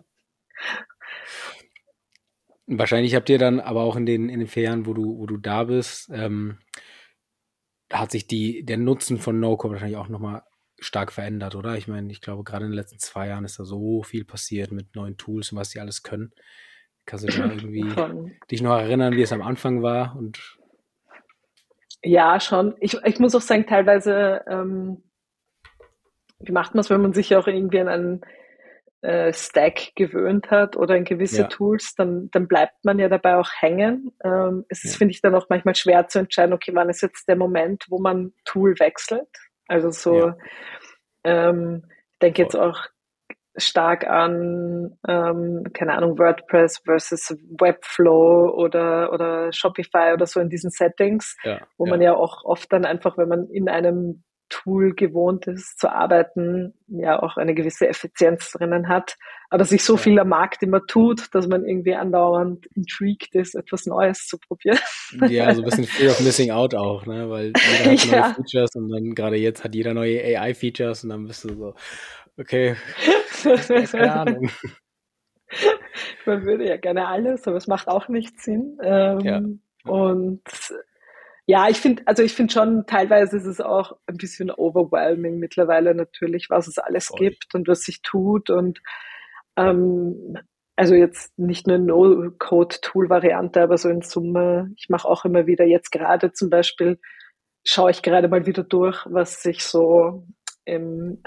Speaker 2: Wahrscheinlich habt ihr dann aber auch in den, in den vier Jahren, wo du, wo du da bist, ähm, hat sich die, der Nutzen von No-Code wahrscheinlich auch nochmal stark verändert, oder? Ich meine, ich glaube, gerade in den letzten zwei Jahren ist da so viel passiert mit neuen Tools und was die alles können. Kannst du da irgendwie von, dich noch erinnern, wie es am Anfang war und
Speaker 1: ja, schon. Ich, ich muss auch sagen, teilweise, ähm, wie macht man es, wenn man sich auch irgendwie an einen äh, Stack gewöhnt hat oder an gewisse ja. Tools, dann, dann bleibt man ja dabei auch hängen. Ähm, es ist, ja. finde ich, dann auch manchmal schwer zu entscheiden, okay, wann ist jetzt der Moment, wo man Tool wechselt? Also so, ja. ähm, ich denke jetzt auch stark an, ähm, keine Ahnung, WordPress versus Webflow oder, oder Shopify oder so in diesen Settings, ja, wo ja. man ja auch oft dann einfach, wenn man in einem Tool gewohnt ist zu arbeiten, ja auch eine gewisse Effizienz drinnen hat, aber sich so ja. viel am Markt immer tut, dass man irgendwie andauernd intrigued ist, etwas Neues zu probieren.
Speaker 2: Ja, so ein bisschen Fear of Missing Out auch, ne? weil jeder hat neue Features und dann gerade jetzt hat jeder neue AI-Features und dann bist du so, okay, keine Ahnung.
Speaker 1: Man würde ja gerne alles, aber es macht auch nicht Sinn. Ähm, ja. Und ja, ich finde, also ich finde schon, teilweise ist es auch ein bisschen overwhelming mittlerweile natürlich, was es alles Voll. gibt und was sich tut. Und ähm, also jetzt nicht nur No-Code-Tool-Variante, aber so in Summe, ich mache auch immer wieder jetzt gerade zum Beispiel, schaue ich gerade mal wieder durch, was sich so im,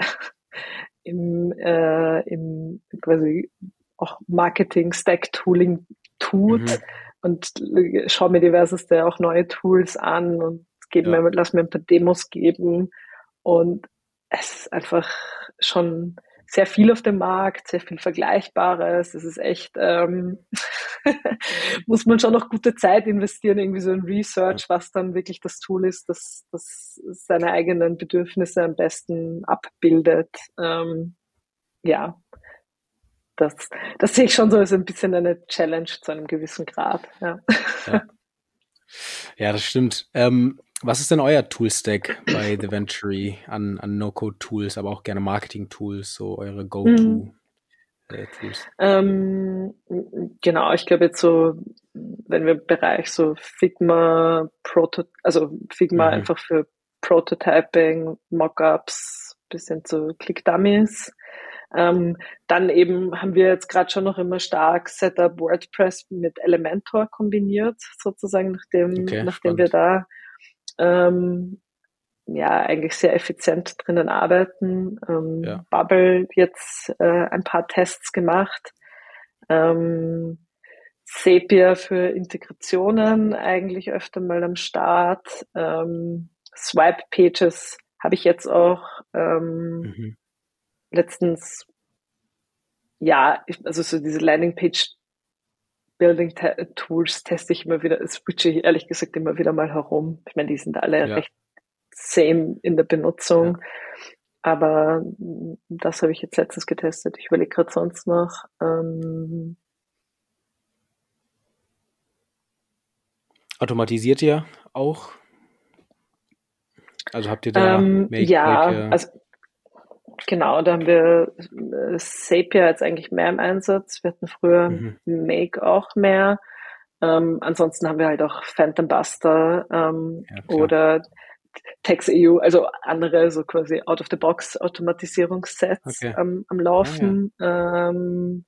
Speaker 1: im, äh, im quasi auch Marketing-Stack-Tooling tut mhm. und schaue mir diverseste auch neue Tools an und gebe ja. mir, lass mir ein paar Demos geben und es ist einfach schon sehr viel auf dem Markt, sehr viel Vergleichbares. Es ist echt, ähm, muss man schon noch gute Zeit investieren, irgendwie so in Research, was dann wirklich das Tool ist, das, das seine eigenen Bedürfnisse am besten abbildet. Ähm, ja, das, das sehe ich schon so als ein bisschen eine Challenge zu einem gewissen Grad. Ja,
Speaker 2: ja. ja das stimmt. Ähm, was ist denn euer Tool-Stack bei The Venture an, an No-Code-Tools, aber auch gerne Marketing-Tools, so eure Go-To?
Speaker 1: Tools? Ähm, genau, ich glaube jetzt so, wenn wir im Bereich so Figma, Proto also Figma mhm. einfach für Prototyping, Mockups, bisschen zu Click-Dummies, ähm, dann eben haben wir jetzt gerade schon noch immer stark Setup WordPress mit Elementor kombiniert, sozusagen, nachdem, okay, nachdem wir da ähm, ja eigentlich sehr effizient drinnen arbeiten. Ähm, ja. Bubble jetzt äh, ein paar Tests gemacht. Ähm, Sepia für Integrationen eigentlich öfter mal am Start. Ähm, Swipe Pages habe ich jetzt auch ähm, mhm. letztens, ja, also so diese Landingpage Building Tools teste ich immer wieder, switche ich ehrlich gesagt immer wieder mal herum. Ich meine, die sind alle ja. recht same in der Benutzung. Ja. Aber das habe ich jetzt letztens getestet. Ich überlege gerade sonst noch. Ähm,
Speaker 2: Automatisiert ihr auch? Also habt ihr da
Speaker 1: ähm, Make, Ja, Make, also Genau, da haben wir äh, Sapia jetzt eigentlich mehr im Einsatz. Wir hatten früher mhm. Make auch mehr. Ähm, ansonsten haben wir halt auch Phantom Buster ähm, ja, oder TextEU, also andere so quasi out-of-the-box Automatisierungssets okay. ähm, am Laufen. Ja, ja. Ähm,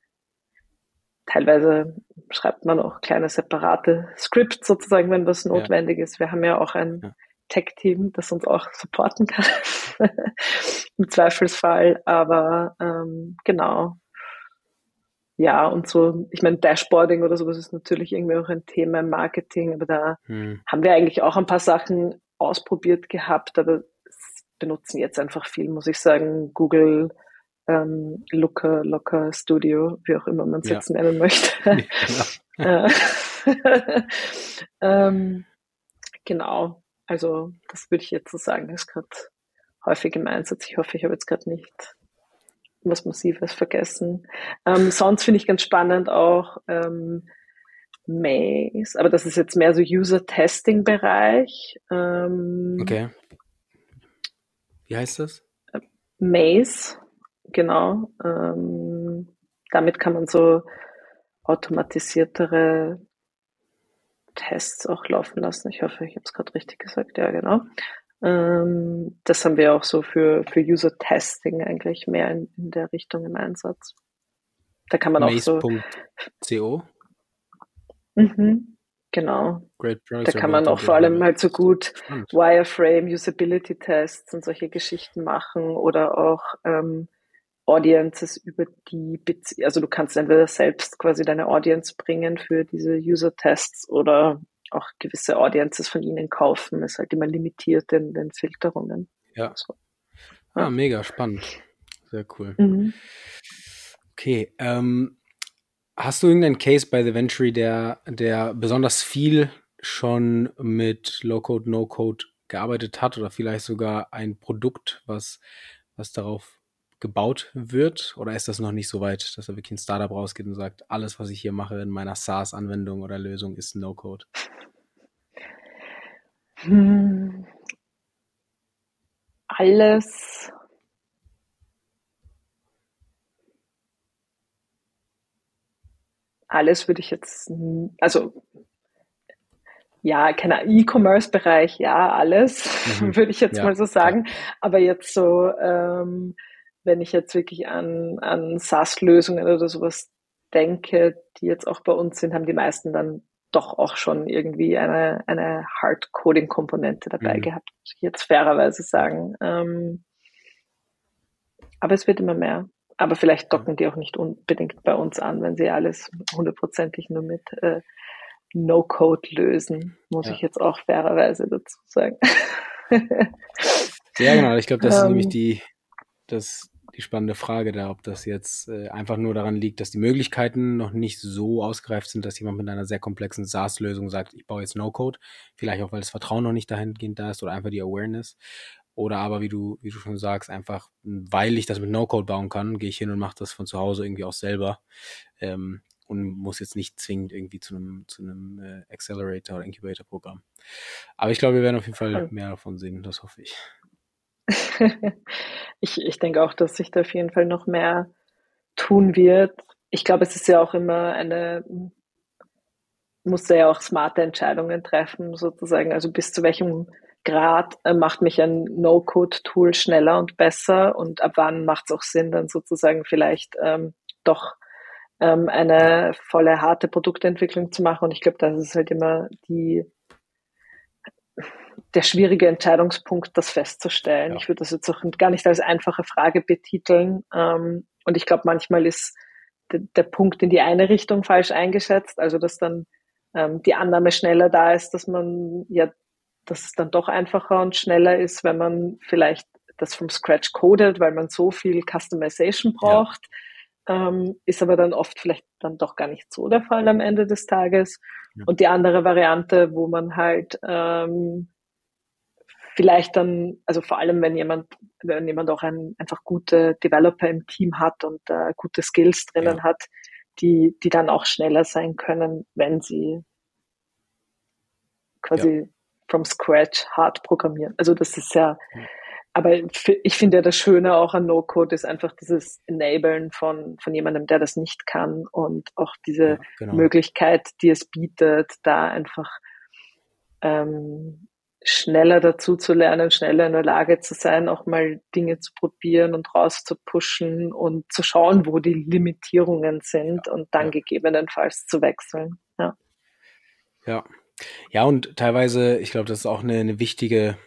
Speaker 1: teilweise schreibt man auch kleine separate Scripts sozusagen, wenn was notwendig ist. Wir haben ja auch ein Tech-Team, das uns auch supporten kann im Zweifelsfall. Aber ähm, genau. Ja, und so, ich meine, Dashboarding oder sowas ist natürlich irgendwie auch ein Thema im Marketing, aber da hm. haben wir eigentlich auch ein paar Sachen ausprobiert gehabt, aber benutzen jetzt einfach viel, muss ich sagen, Google, ähm, Looker, Locker Studio, wie auch immer man es ja. jetzt nennen möchte. Ja, genau. ähm, genau. Also das würde ich jetzt so sagen, ist gerade häufig im Einsatz. Ich hoffe, ich habe jetzt gerade nicht was Massives vergessen. Ähm, sonst finde ich ganz spannend auch ähm, Maze, aber das ist jetzt mehr so User-Testing-Bereich. Ähm,
Speaker 2: okay. Wie heißt das?
Speaker 1: Maze, genau. Ähm, damit kann man so automatisiertere Tests auch laufen lassen. Ich hoffe, ich habe es gerade richtig gesagt. Ja, genau. Ähm, das haben wir auch so für, für User-Testing eigentlich mehr in, in der Richtung im Einsatz. Da kann man auch so.
Speaker 2: .co?
Speaker 1: Mhm, genau. da kann man auch vor allem halt so gut Wireframe, Usability Tests und solche Geschichten machen oder auch ähm, Audiences über die, Bezie also du kannst entweder selbst quasi deine Audience bringen für diese User-Tests oder auch gewisse Audiences von ihnen kaufen. Ist halt immer limitiert in den Filterungen.
Speaker 2: Ja. So. Ah, mega spannend. Sehr cool. Mhm. Okay, ähm, hast du irgendeinen Case bei The Venture, der, der besonders viel schon mit Low-Code, No-Code gearbeitet hat oder vielleicht sogar ein Produkt, was, was darauf gebaut wird? Oder ist das noch nicht so weit, dass da wirklich ein Startup rausgeht und sagt, alles, was ich hier mache in meiner SaaS-Anwendung oder Lösung, ist No-Code?
Speaker 1: Hm. Alles. Alles würde ich jetzt, also ja, keiner E-Commerce-Bereich, ja, alles, mhm. würde ich jetzt ja, mal so sagen. Aber jetzt so, ähm, wenn ich jetzt wirklich an, an SaaS-Lösungen oder sowas denke, die jetzt auch bei uns sind, haben die meisten dann doch auch schon irgendwie eine, eine Hard-Coding-Komponente dabei mhm. gehabt, muss ich jetzt fairerweise sagen. Ähm, aber es wird immer mehr. Aber vielleicht docken die auch nicht unbedingt bei uns an, wenn sie alles hundertprozentig nur mit äh, No-Code lösen, muss ja. ich jetzt auch fairerweise dazu sagen.
Speaker 2: ja, genau. Ich glaube, das ist nämlich ähm. die, das, die spannende Frage da, ob das jetzt äh, einfach nur daran liegt, dass die Möglichkeiten noch nicht so ausgereift sind, dass jemand mit einer sehr komplexen SaaS-Lösung sagt, ich baue jetzt No-Code. Vielleicht auch, weil das Vertrauen noch nicht dahingehend da ist oder einfach die Awareness. Oder aber, wie du, wie du schon sagst, einfach, weil ich das mit No-Code bauen kann, gehe ich hin und mache das von zu Hause irgendwie auch selber. Ähm, und muss jetzt nicht zwingend irgendwie zu einem, zu einem äh, Accelerator oder Incubator-Programm. Aber ich glaube, wir werden auf jeden Fall mehr davon sehen, das hoffe ich.
Speaker 1: ich, ich denke auch, dass sich da auf jeden Fall noch mehr tun wird. Ich glaube, es ist ja auch immer eine, muss ja auch smarte Entscheidungen treffen, sozusagen. Also bis zu welchem Grad äh, macht mich ein No-Code-Tool schneller und besser und ab wann macht es auch Sinn, dann sozusagen vielleicht ähm, doch ähm, eine volle harte Produktentwicklung zu machen. Und ich glaube, das ist halt immer die der schwierige Entscheidungspunkt, das festzustellen. Ja. Ich würde das jetzt auch gar nicht als einfache Frage betiteln. Ähm, und ich glaube, manchmal ist der, Punkt in die eine Richtung falsch eingeschätzt, also dass dann ähm, die Annahme schneller da ist, dass man ja, dass es dann doch einfacher und schneller ist, wenn man vielleicht das vom Scratch codet, weil man so viel Customization braucht. Ja. Ähm, ist aber dann oft vielleicht dann doch gar nicht so der Fall am Ende des Tages. Ja. Und die andere Variante, wo man halt ähm, vielleicht dann, also vor allem, wenn jemand, wenn jemand auch ein, einfach gute Developer im Team hat und äh, gute Skills drinnen ja. hat, die, die dann auch schneller sein können, wenn sie quasi. From scratch hart programmieren. Also das ist ja, aber ich finde ja das Schöne auch an No-Code ist einfach dieses Enablen von, von jemandem, der das nicht kann und auch diese ja, genau. Möglichkeit, die es bietet, da einfach ähm, schneller dazu zu lernen, schneller in der Lage zu sein, auch mal Dinge zu probieren und rauszupushen und zu schauen, wo die Limitierungen sind und dann ja. gegebenenfalls zu wechseln. Ja.
Speaker 2: Ja. Ja, und teilweise, ich glaube, das ist auch eine, eine wichtige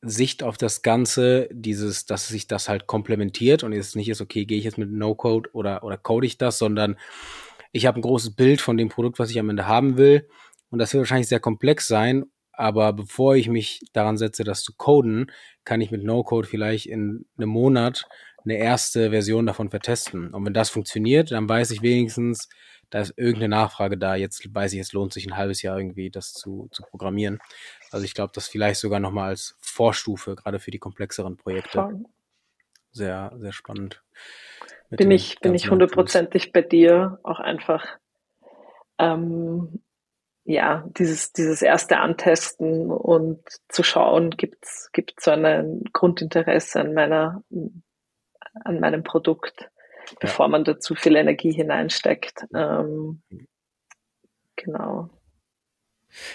Speaker 2: Sicht auf das Ganze, dieses, dass sich das halt komplementiert und es nicht ist, okay, gehe ich jetzt mit No-Code oder, oder code ich das, sondern ich habe ein großes Bild von dem Produkt, was ich am Ende haben will. Und das wird wahrscheinlich sehr komplex sein aber bevor ich mich daran setze, das zu coden, kann ich mit No-Code vielleicht in einem Monat eine erste Version davon vertesten. Und wenn das funktioniert, dann weiß ich wenigstens, da ist irgendeine Nachfrage da. Jetzt weiß ich, es lohnt sich ein halbes Jahr irgendwie, das zu, zu programmieren. Also ich glaube, das vielleicht sogar nochmal als Vorstufe, gerade für die komplexeren Projekte. Sehr, sehr spannend.
Speaker 1: Bin ich, bin ich hundertprozentig bei dir. Auch einfach ähm, ja, dieses, dieses erste Antesten und zu schauen, gibt's gibt's so ein Grundinteresse an meiner, an meinem Produkt, ja. bevor man da zu viel Energie hineinsteckt. Ähm, genau.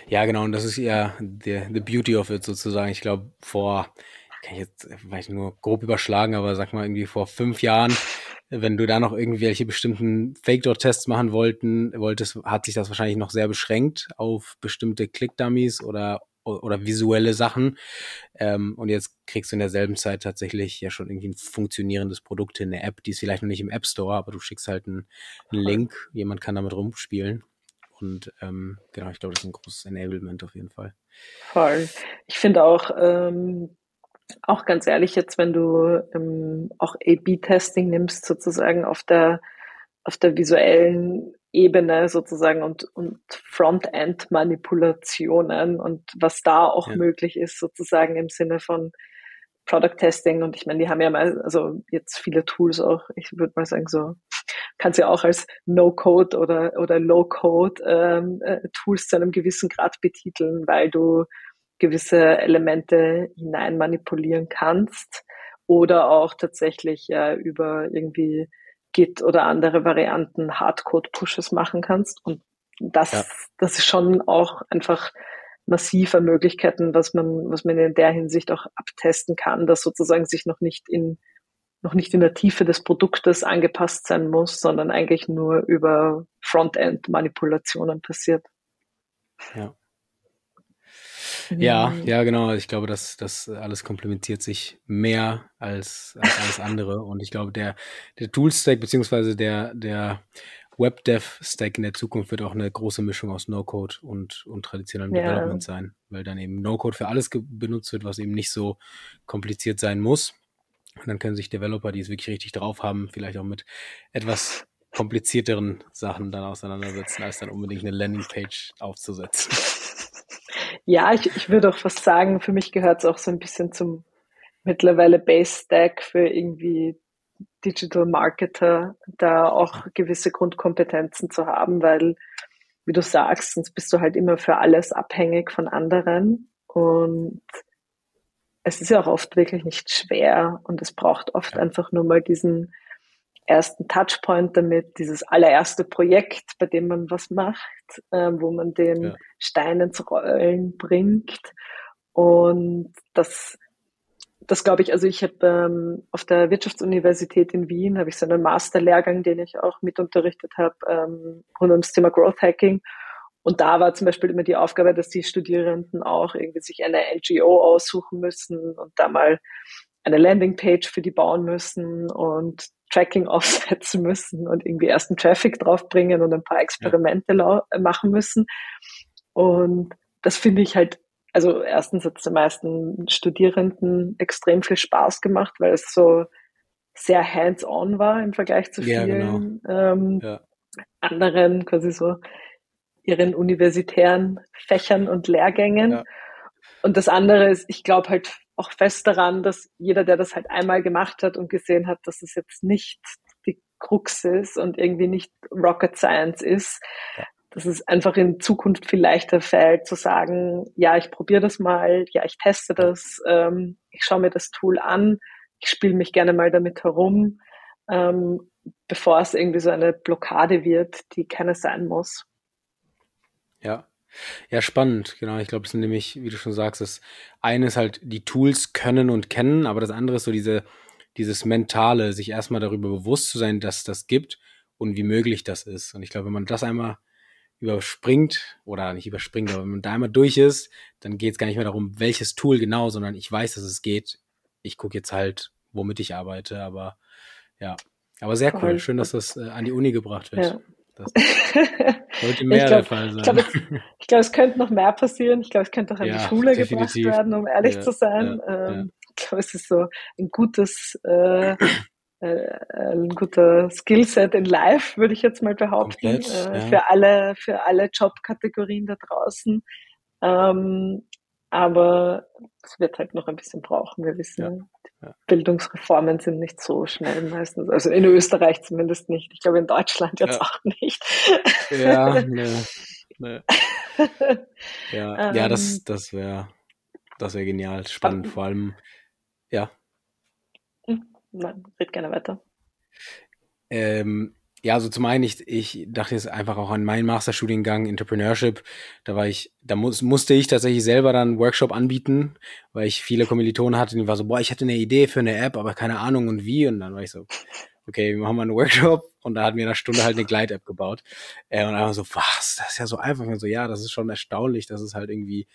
Speaker 2: Ja, genau, und das ist ja the, the beauty of it sozusagen. Ich glaube, vor, kann ich jetzt vielleicht nur grob überschlagen, aber sag mal irgendwie vor fünf Jahren wenn du da noch irgendwelche bestimmten Fake-Door-Tests machen wollten, wolltest, hat sich das wahrscheinlich noch sehr beschränkt auf bestimmte Click-Dummies oder, oder visuelle Sachen. Ähm, und jetzt kriegst du in derselben Zeit tatsächlich ja schon irgendwie ein funktionierendes Produkt in der App, die ist vielleicht noch nicht im App Store, aber du schickst halt einen, einen Link, jemand kann damit rumspielen. Und ähm, genau, ich glaube, das ist ein großes Enablement auf jeden Fall.
Speaker 1: Voll. Ich finde auch, ähm, auch ganz ehrlich jetzt, wenn du ähm, auch A-B-Testing nimmst, sozusagen auf der, auf der visuellen Ebene sozusagen und, und Frontend-Manipulationen und was da auch ja. möglich ist, sozusagen im Sinne von Product Testing. Und ich meine, die haben ja mal, also jetzt viele Tools auch, ich würde mal sagen, so kannst ja auch als No-Code oder, oder Low-Code ähm, äh, Tools zu einem gewissen Grad betiteln, weil du gewisse Elemente hinein manipulieren kannst oder auch tatsächlich ja über irgendwie Git oder andere Varianten Hardcode-Pushes machen kannst. Und das, ja. das ist schon auch einfach massive Möglichkeiten, was man, was man in der Hinsicht auch abtesten kann, dass sozusagen sich noch nicht in, noch nicht in der Tiefe des Produktes angepasst sein muss, sondern eigentlich nur über Frontend-Manipulationen passiert.
Speaker 2: Ja. Ja, ja, genau. Ich glaube, dass das alles komplementiert sich mehr als, als alles andere. Und ich glaube, der, der Tool-Stack beziehungsweise der, der Web-Dev-Stack in der Zukunft wird auch eine große Mischung aus No-Code und, und traditionellem ja. Development sein, weil dann eben No-Code für alles benutzt wird, was eben nicht so kompliziert sein muss. Und dann können sich Developer, die es wirklich richtig drauf haben, vielleicht auch mit etwas komplizierteren Sachen dann auseinandersetzen, als dann unbedingt eine Landingpage aufzusetzen.
Speaker 1: Ja, ich, ich würde auch fast sagen, für mich gehört es auch so ein bisschen zum mittlerweile Base Stack für irgendwie Digital Marketer, da auch gewisse Grundkompetenzen zu haben, weil, wie du sagst, sonst bist du halt immer für alles abhängig von anderen. Und es ist ja auch oft wirklich nicht schwer und es braucht oft einfach nur mal diesen ersten Touchpoint damit, dieses allererste Projekt, bei dem man was macht, äh, wo man den ja. Stein ins Rollen bringt. Und das, das glaube ich, also ich habe ähm, auf der Wirtschaftsuniversität in Wien, habe ich so einen Masterlehrgang, den ich auch mit unterrichtet habe, ähm, rund ums Thema Growth Hacking. Und da war zum Beispiel immer die Aufgabe, dass die Studierenden auch irgendwie sich eine NGO aussuchen müssen und da mal eine Landingpage für die bauen müssen und Tracking aufsetzen müssen und irgendwie ersten Traffic draufbringen und ein paar Experimente ja. machen müssen. Und das finde ich halt, also erstens hat es den meisten Studierenden extrem viel Spaß gemacht, weil es so sehr hands-on war im Vergleich zu vielen ja, genau. ähm, ja. anderen quasi so ihren universitären Fächern und Lehrgängen. Und das andere ist, ich glaube halt auch fest daran, dass jeder, der das halt einmal gemacht hat und gesehen hat, dass es jetzt nicht die Krux ist und irgendwie nicht Rocket Science ist, ja. dass es einfach in Zukunft viel leichter fällt zu sagen, ja, ich probiere das mal, ja, ich teste das, ähm, ich schaue mir das Tool an, ich spiele mich gerne mal damit herum, ähm, bevor es irgendwie so eine Blockade wird, die keine sein muss.
Speaker 2: Ja. Ja, spannend, genau. Ich glaube, es sind nämlich, wie du schon sagst, das eine ist halt die Tools können und kennen, aber das andere ist so diese, dieses Mentale, sich erstmal darüber bewusst zu sein, dass das gibt und wie möglich das ist. Und ich glaube, wenn man das einmal überspringt oder nicht überspringt, aber wenn man da einmal durch ist, dann geht es gar nicht mehr darum, welches Tool genau, sondern ich weiß, dass es geht. Ich gucke jetzt halt, womit ich arbeite, aber ja. Aber sehr cool. Schön, dass das äh, an die Uni gebracht wird. Ja. Das sollte mehr glaub, der Fall sein.
Speaker 1: Ich glaube, es, glaub, es, könnte noch mehr passieren. Ich glaube, es könnte auch an ja, die Schule definitiv. gebracht werden, um ehrlich ja, zu sein. Ja, ähm, ich glaube, es ist so ein gutes, äh, äh, ein guter Skillset in Life, würde ich jetzt mal behaupten, Komplett, äh, für alle, für alle Jobkategorien da draußen. Ähm, aber es wird halt noch ein bisschen brauchen. Wir wissen, ja. Bildungsreformen sind nicht so schnell meistens. Also in Österreich zumindest nicht. Ich glaube in Deutschland jetzt ja. auch nicht.
Speaker 2: Ja, ne, ne. Ja, ja das, ähm. das wäre das wäre genial, spannend. Vor allem, ja.
Speaker 1: Hm, nein, red gerne weiter.
Speaker 2: Ähm, ja, also zum einen, ich, ich dachte jetzt einfach auch an meinen Masterstudiengang Entrepreneurship. Da war ich, da muss, musste ich tatsächlich selber dann einen Workshop anbieten, weil ich viele Kommilitonen hatte, die war so, boah, ich hatte eine Idee für eine App, aber keine Ahnung und wie. Und dann war ich so, okay, wir machen mal einen Workshop und da hatten wir in einer Stunde halt eine Glide-App gebaut. Äh, und einfach so, was, das ist ja so einfach. Und so, ja, das ist schon erstaunlich, dass es halt irgendwie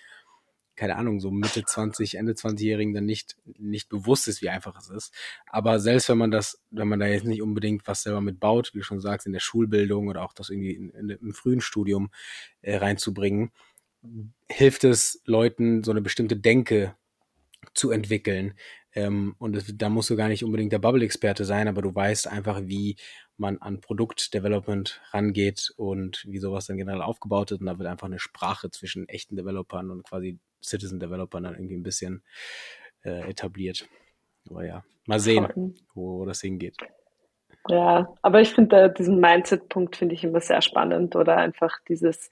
Speaker 2: keine Ahnung, so Mitte 20, Ende 20-Jährigen dann nicht, nicht bewusst ist, wie einfach es ist. Aber selbst wenn man das, wenn man da jetzt nicht unbedingt was selber mitbaut, wie du schon sagst, in der Schulbildung oder auch das irgendwie in, in, im frühen Studium äh, reinzubringen, hilft es Leuten, so eine bestimmte Denke zu entwickeln. Ähm, und das, da musst du gar nicht unbedingt der Bubble-Experte sein, aber du weißt einfach, wie man an Produktdevelopment rangeht und wie sowas dann generell aufgebaut ist. Und da wird einfach eine Sprache zwischen echten Developern und quasi Citizen Developern dann irgendwie ein bisschen äh, etabliert. Aber ja, mal sehen, wo das hingeht.
Speaker 1: Ja, aber ich finde diesen Mindset-Punkt finde ich immer sehr spannend oder einfach dieses,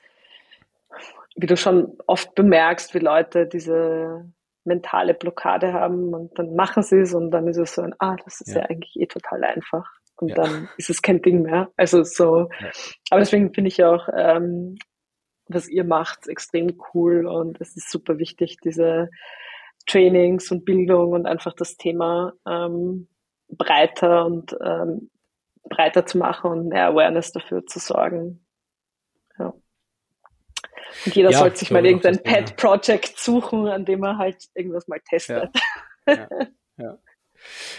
Speaker 1: wie du schon oft bemerkst, wie Leute diese mentale Blockade haben und dann machen sie es und dann ist es so ein, ah, das ist ja, ja eigentlich eh total einfach und ja. dann ist es kein Ding mehr. Also so, ja. aber deswegen finde ich auch ähm, was ihr macht, extrem cool und es ist super wichtig, diese Trainings und Bildung und einfach das Thema ähm, breiter und ähm, breiter zu machen und mehr Awareness dafür zu sorgen. Ja. Und jeder ja, sollte sich mal irgendein Pet-Project suchen, an dem er halt irgendwas mal testet.
Speaker 2: Ja, ja,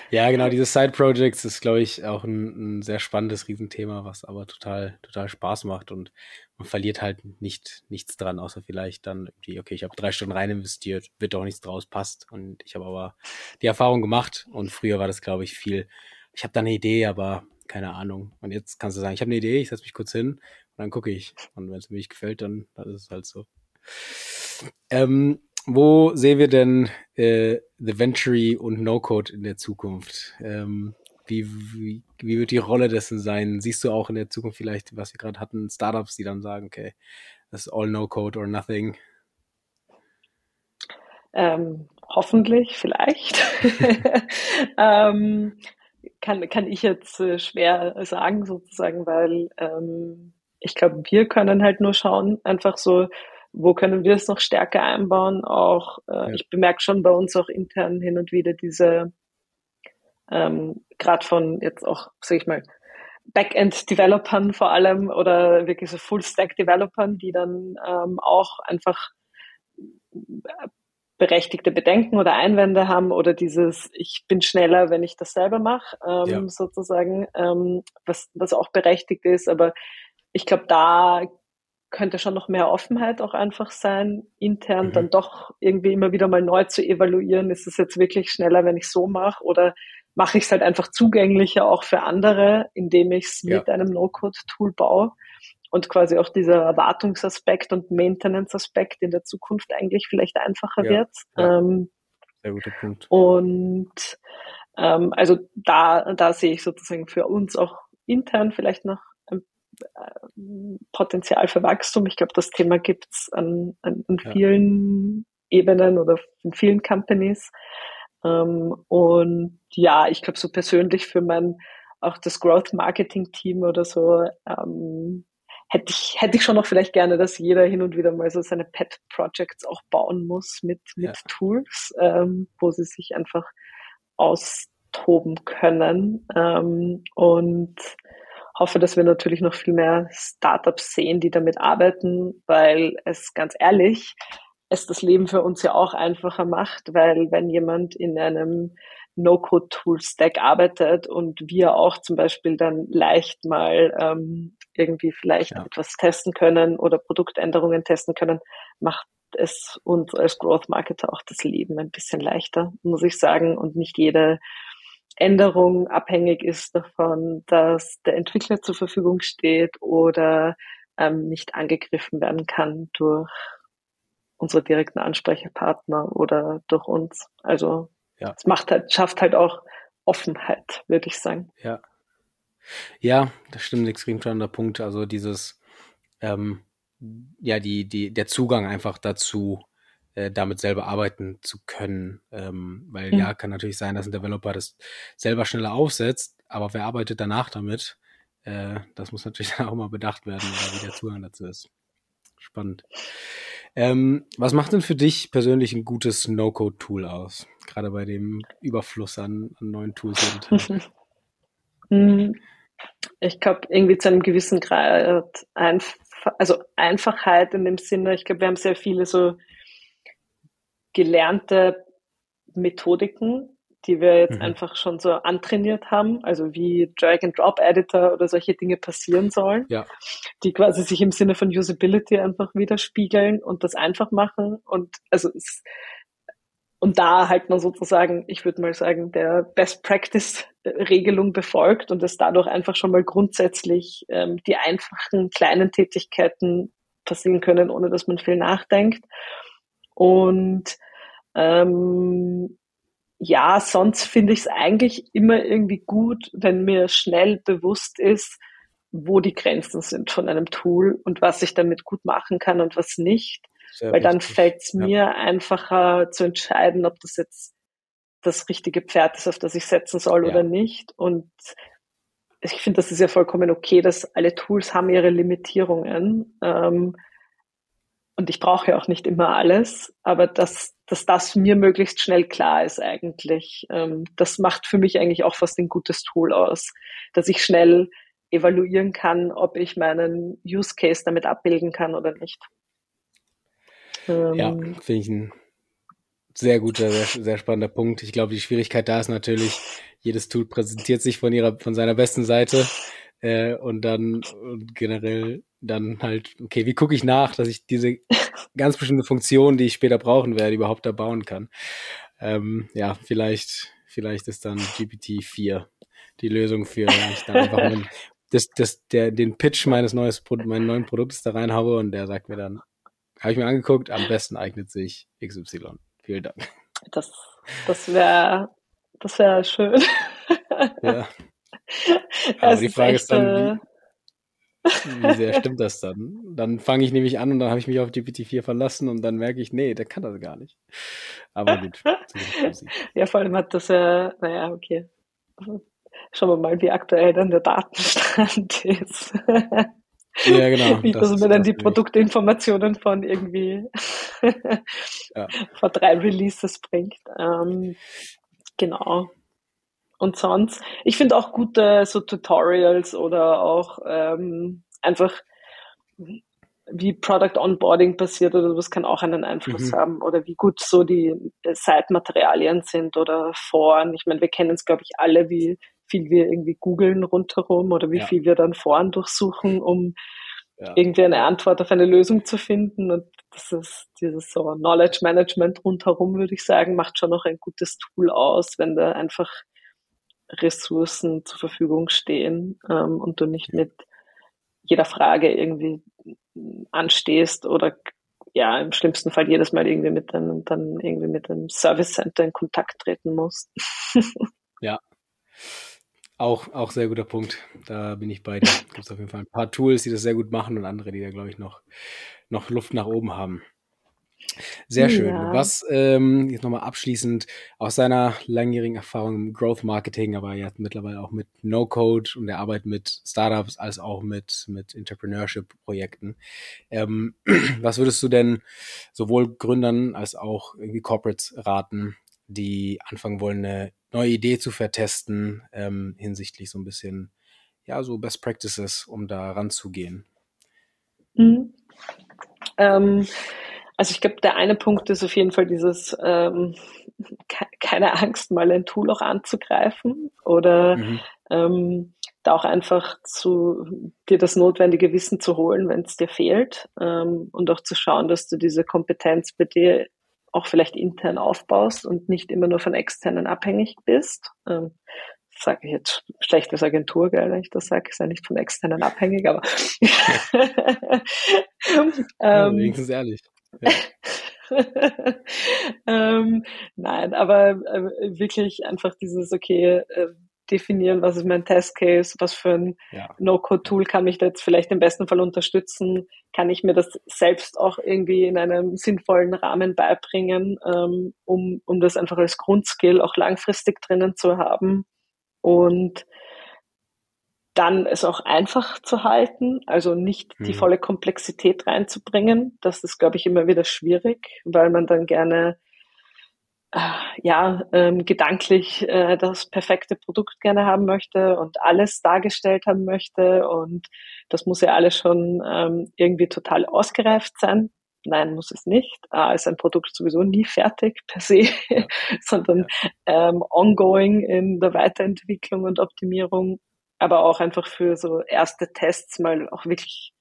Speaker 2: ja. Genau, diese Side Projects ist, glaube ich, auch ein, ein, sehr spannendes Riesenthema, was aber total, total Spaß macht und man verliert halt nicht nichts dran, außer vielleicht dann irgendwie, okay, ich habe drei Stunden rein investiert, wird doch nichts draus, passt. Und ich habe aber die Erfahrung gemacht und früher war das, glaube ich, viel, ich habe da eine Idee, aber keine Ahnung. Und jetzt kannst du sagen, ich habe eine Idee, ich setze mich kurz hin und dann gucke ich. Und wenn es mir nicht gefällt, dann, dann ist es halt so. Ähm, wo sehen wir denn äh, The Venture und No-Code in der Zukunft? Ähm, wie, wie, wie wird die Rolle dessen sein? Siehst du auch in der Zukunft vielleicht, was wir gerade hatten, Startups, die dann sagen, okay, das ist all No-Code or nothing?
Speaker 1: Ähm, hoffentlich, vielleicht. ähm, kann, kann ich jetzt äh, schwer sagen, sozusagen, weil ähm, ich glaube, wir können halt nur schauen, einfach so, wo können wir es noch stärker einbauen? Auch äh, ja. ich bemerke schon bei uns auch intern hin und wieder diese, ähm, gerade von jetzt auch, sag ich mal, Backend-Developern vor allem oder wirklich so Full-Stack-Developern, die dann ähm, auch einfach berechtigte Bedenken oder Einwände haben oder dieses, ich bin schneller, wenn ich das selber mache, ähm, ja. sozusagen, ähm, was, was auch berechtigt ist. Aber ich glaube, da könnte schon noch mehr Offenheit auch einfach sein, intern mhm. dann doch irgendwie immer wieder mal neu zu evaluieren. Ist es jetzt wirklich schneller, wenn ich so mache oder mache ich es halt einfach zugänglicher auch für andere, indem ich es ja. mit einem No-Code-Tool baue und quasi auch dieser Erwartungsaspekt und Maintenance-Aspekt in der Zukunft eigentlich vielleicht einfacher ja. wird. Ja. Ähm,
Speaker 2: Sehr guter Punkt.
Speaker 1: Und ähm, also da, da sehe ich sozusagen für uns auch intern vielleicht noch Potenzial für Wachstum. Ich glaube, das Thema gibt es an, an, an ja. vielen Ebenen oder in vielen Companies. Ähm, und ja, ich glaube, so persönlich für mein auch das Growth Marketing Team oder so ähm, hätte ich hätte ich schon noch vielleicht gerne, dass jeder hin und wieder mal so seine Pet Projects auch bauen muss mit mit ja. Tools, ähm, wo sie sich einfach austoben können ähm, und hoffe, dass wir natürlich noch viel mehr Startups sehen, die damit arbeiten, weil es ganz ehrlich, es das Leben für uns ja auch einfacher macht, weil wenn jemand in einem No-Code-Tool-Stack arbeitet und wir auch zum Beispiel dann leicht mal ähm, irgendwie vielleicht ja. etwas testen können oder Produktänderungen testen können, macht es uns als Growth Marketer auch das Leben ein bisschen leichter, muss ich sagen. Und nicht jede Änderung abhängig ist davon, dass der Entwickler zur Verfügung steht oder ähm, nicht angegriffen werden kann durch unsere direkten Ansprechpartner oder durch uns. Also ja. es macht halt, schafft halt auch Offenheit, würde ich sagen.
Speaker 2: Ja. Ja, das stimmt extrem spannender Punkt. Also dieses, ähm, ja, die, die, der Zugang einfach dazu, äh, damit selber arbeiten zu können. Ähm, weil mhm. ja, kann natürlich sein, dass ein Developer das selber schneller aufsetzt, aber wer arbeitet danach damit? Äh, das muss natürlich auch mal bedacht werden, wie der Zugang dazu ist. Spannend. Ähm, was macht denn für dich persönlich ein gutes No-Code-Tool aus? Gerade bei dem Überfluss an, an neuen Tools.
Speaker 1: Mhm. ich glaube, irgendwie zu einem gewissen Grad einfach, also Einfachheit in dem Sinne, ich glaube, wir haben sehr viele so gelernte Methodiken, die wir jetzt mhm. einfach schon so antrainiert haben, also wie Drag-and-Drop-Editor oder solche Dinge passieren sollen,
Speaker 2: ja.
Speaker 1: die quasi sich im Sinne von Usability einfach widerspiegeln und das einfach machen und also es, und da halt man sozusagen, ich würde mal sagen, der Best Practice Regelung befolgt und es dadurch einfach schon mal grundsätzlich ähm, die einfachen kleinen Tätigkeiten passieren können, ohne dass man viel nachdenkt. Und ähm, ja, sonst finde ich es eigentlich immer irgendwie gut, wenn mir schnell bewusst ist, wo die Grenzen sind von einem Tool und was ich damit gut machen kann und was nicht. Sehr Weil dann fällt es mir ja. einfacher zu entscheiden, ob das jetzt das richtige Pferd ist, auf das ich setzen soll ja. oder nicht. Und ich finde, das ist ja vollkommen okay, dass alle Tools haben ihre Limitierungen. Ähm, und ich brauche ja auch nicht immer alles, aber dass, dass das mir möglichst schnell klar ist eigentlich. Ähm, das macht für mich eigentlich auch fast ein gutes Tool aus, dass ich schnell evaluieren kann, ob ich meinen Use Case damit abbilden kann oder nicht.
Speaker 2: Ähm, ja, finde ich ein sehr guter, sehr, sehr spannender Punkt. Ich glaube, die Schwierigkeit da ist natürlich, jedes Tool präsentiert sich von ihrer, von seiner besten Seite äh, und dann und generell dann halt, okay, wie gucke ich nach, dass ich diese ganz bestimmte Funktion, die ich später brauchen werde, überhaupt da bauen kann. Ähm, ja, vielleicht, vielleicht ist dann GPT 4 die Lösung für ich dann einfach mein, das, das, der, den Pitch meines neues, meinen neuen Produkts da reinhaue und der sagt mir dann, habe ich mir angeguckt, am besten eignet sich XY. Vielen Dank.
Speaker 1: Das, das wäre das wäre schön.
Speaker 2: Ja. Aber die Frage ist, echt, ist dann, wie, wie, sehr stimmt das dann? Dann fange ich nämlich an und dann habe ich mich auf GPT-4 verlassen und dann merke ich, nee, der kann das gar nicht. Aber gut.
Speaker 1: ja, vor allem hat das ja, naja, okay. Schauen wir mal, wie aktuell dann der Datenstand ist.
Speaker 2: Ja, genau.
Speaker 1: Nicht, dass das, mir dann die Produktinformationen von irgendwie ja. vor drei Releases bringt. Ähm, genau. Und sonst, ich finde auch gute so Tutorials oder auch ähm, einfach wie Product Onboarding passiert oder was kann auch einen Einfluss mhm. haben oder wie gut so die Seitmaterialien sind oder Foren. Ich meine, wir kennen es, glaube ich, alle, wie viel wir irgendwie googeln rundherum oder wie ja. viel wir dann Foren durchsuchen, um ja. irgendwie eine Antwort auf eine Lösung zu finden. Und das ist dieses so Knowledge Management rundherum, würde ich sagen, macht schon noch ein gutes Tool aus, wenn da einfach Ressourcen zur Verfügung stehen ähm, und du nicht mit jeder Frage irgendwie anstehst oder ja, im schlimmsten Fall jedes Mal irgendwie mit einem, dann irgendwie mit einem Service Center in Kontakt treten musst.
Speaker 2: ja. Auch, auch sehr guter Punkt. Da bin ich bei dir. Gibt es auf jeden Fall ein paar Tools, die das sehr gut machen und andere, die da, glaube ich, noch, noch Luft nach oben haben. Sehr schön. Ja. Was ähm, jetzt nochmal abschließend aus seiner langjährigen Erfahrung im Growth Marketing, aber ja mittlerweile auch mit No-Code und der Arbeit mit Startups als auch mit, mit Entrepreneurship-Projekten. Ähm, was würdest du denn sowohl Gründern als auch irgendwie Corporates raten, die anfangen wollen, eine neue Idee zu vertesten, ähm, hinsichtlich so ein bisschen, ja, so Best Practices, um da ranzugehen?
Speaker 1: Mhm. Ähm, also ich glaube, der eine Punkt ist auf jeden Fall dieses, ähm, keine Angst, mal ein Tool auch anzugreifen oder mhm. ähm, da auch einfach zu dir das notwendige Wissen zu holen, wenn es dir fehlt ähm, und auch zu schauen, dass du diese Kompetenz bei dir auch vielleicht intern aufbaust und nicht immer nur von externen abhängig bist. Ähm, sage ich jetzt schlechtes Agentur, gell, wenn ich das sage, ist ja nicht von externen abhängig, aber
Speaker 2: ähm, wenigstens ehrlich. Ja.
Speaker 1: ähm, nein, aber äh, wirklich einfach dieses, okay, äh, definieren, was ist mein Testcase, was für ein ja. No-Code-Tool kann mich da jetzt vielleicht im besten Fall unterstützen, kann ich mir das selbst auch irgendwie in einem sinnvollen Rahmen beibringen, ähm, um, um das einfach als Grundskill auch langfristig drinnen zu haben und dann es auch einfach zu halten, also nicht mhm. die volle Komplexität reinzubringen. Das ist, glaube ich, immer wieder schwierig, weil man dann gerne ja, ähm, gedanklich äh, das perfekte Produkt gerne haben möchte und alles dargestellt haben möchte und das muss ja alles schon ähm, irgendwie total ausgereift sein. Nein, muss es nicht. A ist ein Produkt sowieso nie fertig per se, ja. sondern ähm, ongoing in der Weiterentwicklung und Optimierung, aber auch einfach für so erste Tests mal auch wirklich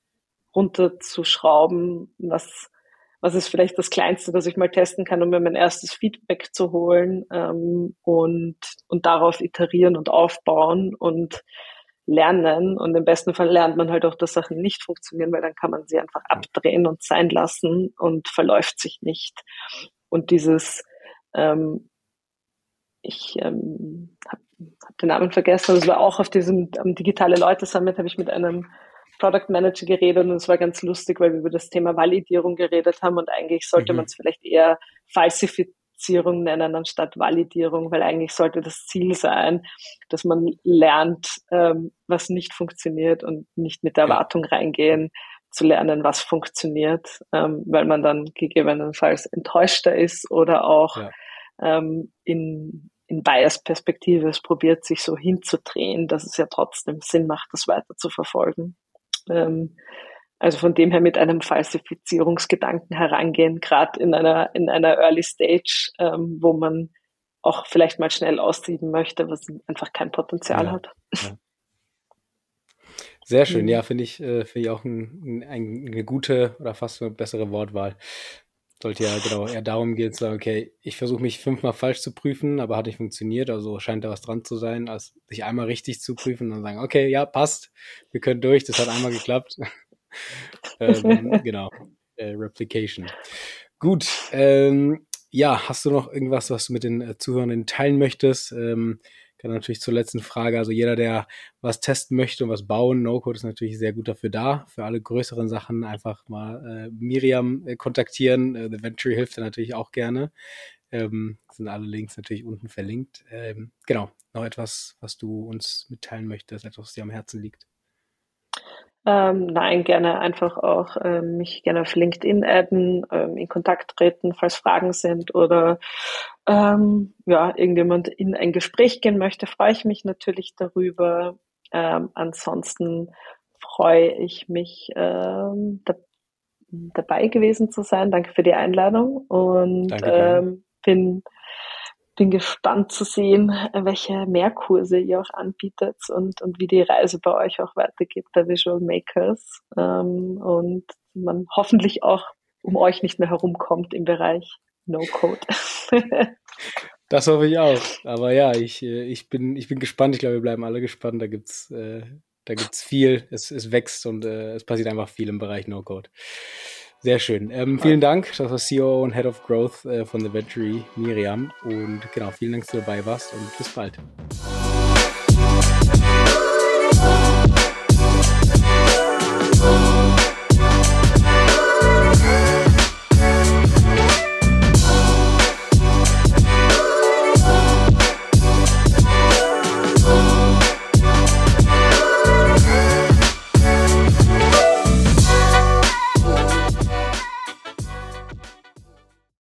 Speaker 1: runterzuschrauben, was was ist vielleicht das Kleinste, das ich mal testen kann, um mir mein erstes Feedback zu holen ähm, und, und darauf iterieren und aufbauen und lernen. Und im besten Fall lernt man halt auch, dass Sachen nicht funktionieren, weil dann kann man sie einfach abdrehen und sein lassen und verläuft sich nicht. Und dieses, ähm, ich ähm, habe hab den Namen vergessen, das war auch auf diesem am Digitale Leute Summit, habe ich mit einem Product Manager geredet und es war ganz lustig, weil wir über das Thema Validierung geredet haben und eigentlich sollte mhm. man es vielleicht eher Falsifizierung nennen anstatt Validierung, weil eigentlich sollte das Ziel sein, dass man lernt, ähm, was nicht funktioniert und nicht mit der Erwartung reingehen zu lernen, was funktioniert, ähm, weil man dann gegebenenfalls enttäuschter ist oder auch ja. ähm, in, in Bias-Perspektive es probiert, sich so hinzudrehen, dass es ja trotzdem Sinn macht, das weiter zu verfolgen. Ähm, also von dem her mit einem Falsifizierungsgedanken herangehen, gerade in einer, in einer Early Stage, ähm, wo man auch vielleicht mal schnell aussieben möchte, was einfach kein Potenzial ja, hat. Ja.
Speaker 2: Sehr schön, mhm. ja, finde ich, äh, finde ich auch ein, ein, eine gute oder fast eine bessere Wortwahl. Sollte ja genau eher darum gehen, zu sagen, okay, ich versuche mich fünfmal falsch zu prüfen, aber hat nicht funktioniert, also scheint da was dran zu sein, als sich einmal richtig zu prüfen und sagen, okay, ja, passt, wir können durch, das hat einmal geklappt. ähm, genau, äh, Replication. Gut, ähm, ja, hast du noch irgendwas, was du mit den äh, Zuhörern teilen möchtest? Ähm, kann natürlich zur letzten Frage, also jeder, der was testen möchte und was bauen, No-Code ist natürlich sehr gut dafür da. Für alle größeren Sachen einfach mal äh, Miriam äh, kontaktieren. Äh, The Venture hilft da natürlich auch gerne. Ähm, sind alle Links natürlich unten verlinkt. Ähm, genau, noch etwas, was du uns mitteilen möchtest, etwas, was dir am Herzen liegt.
Speaker 1: Ähm, nein, gerne einfach auch ähm, mich gerne auf LinkedIn adden, ähm, in Kontakt treten, falls Fragen sind oder ähm, ja, irgendjemand in ein Gespräch gehen möchte, freue ich mich natürlich darüber. Ähm, ansonsten freue ich mich ähm, da, dabei gewesen zu sein. Danke für die Einladung und bin bin gespannt zu sehen, welche Mehrkurse ihr auch anbietet und, und wie die Reise bei euch auch weitergeht bei Visual Makers ähm, und man hoffentlich auch um euch nicht mehr herumkommt im Bereich No-Code.
Speaker 2: das hoffe ich auch. Aber ja, ich, äh, ich, bin, ich bin gespannt. Ich glaube, wir bleiben alle gespannt. Da gibt's äh, da gibt's viel. Es, es wächst und äh, es passiert einfach viel im Bereich No-Code. Sehr schön. Ähm, vielen Dank. Das war CEO und Head of Growth äh, von The Venture, Miriam. Und genau, vielen Dank, dass du dabei warst und bis bald.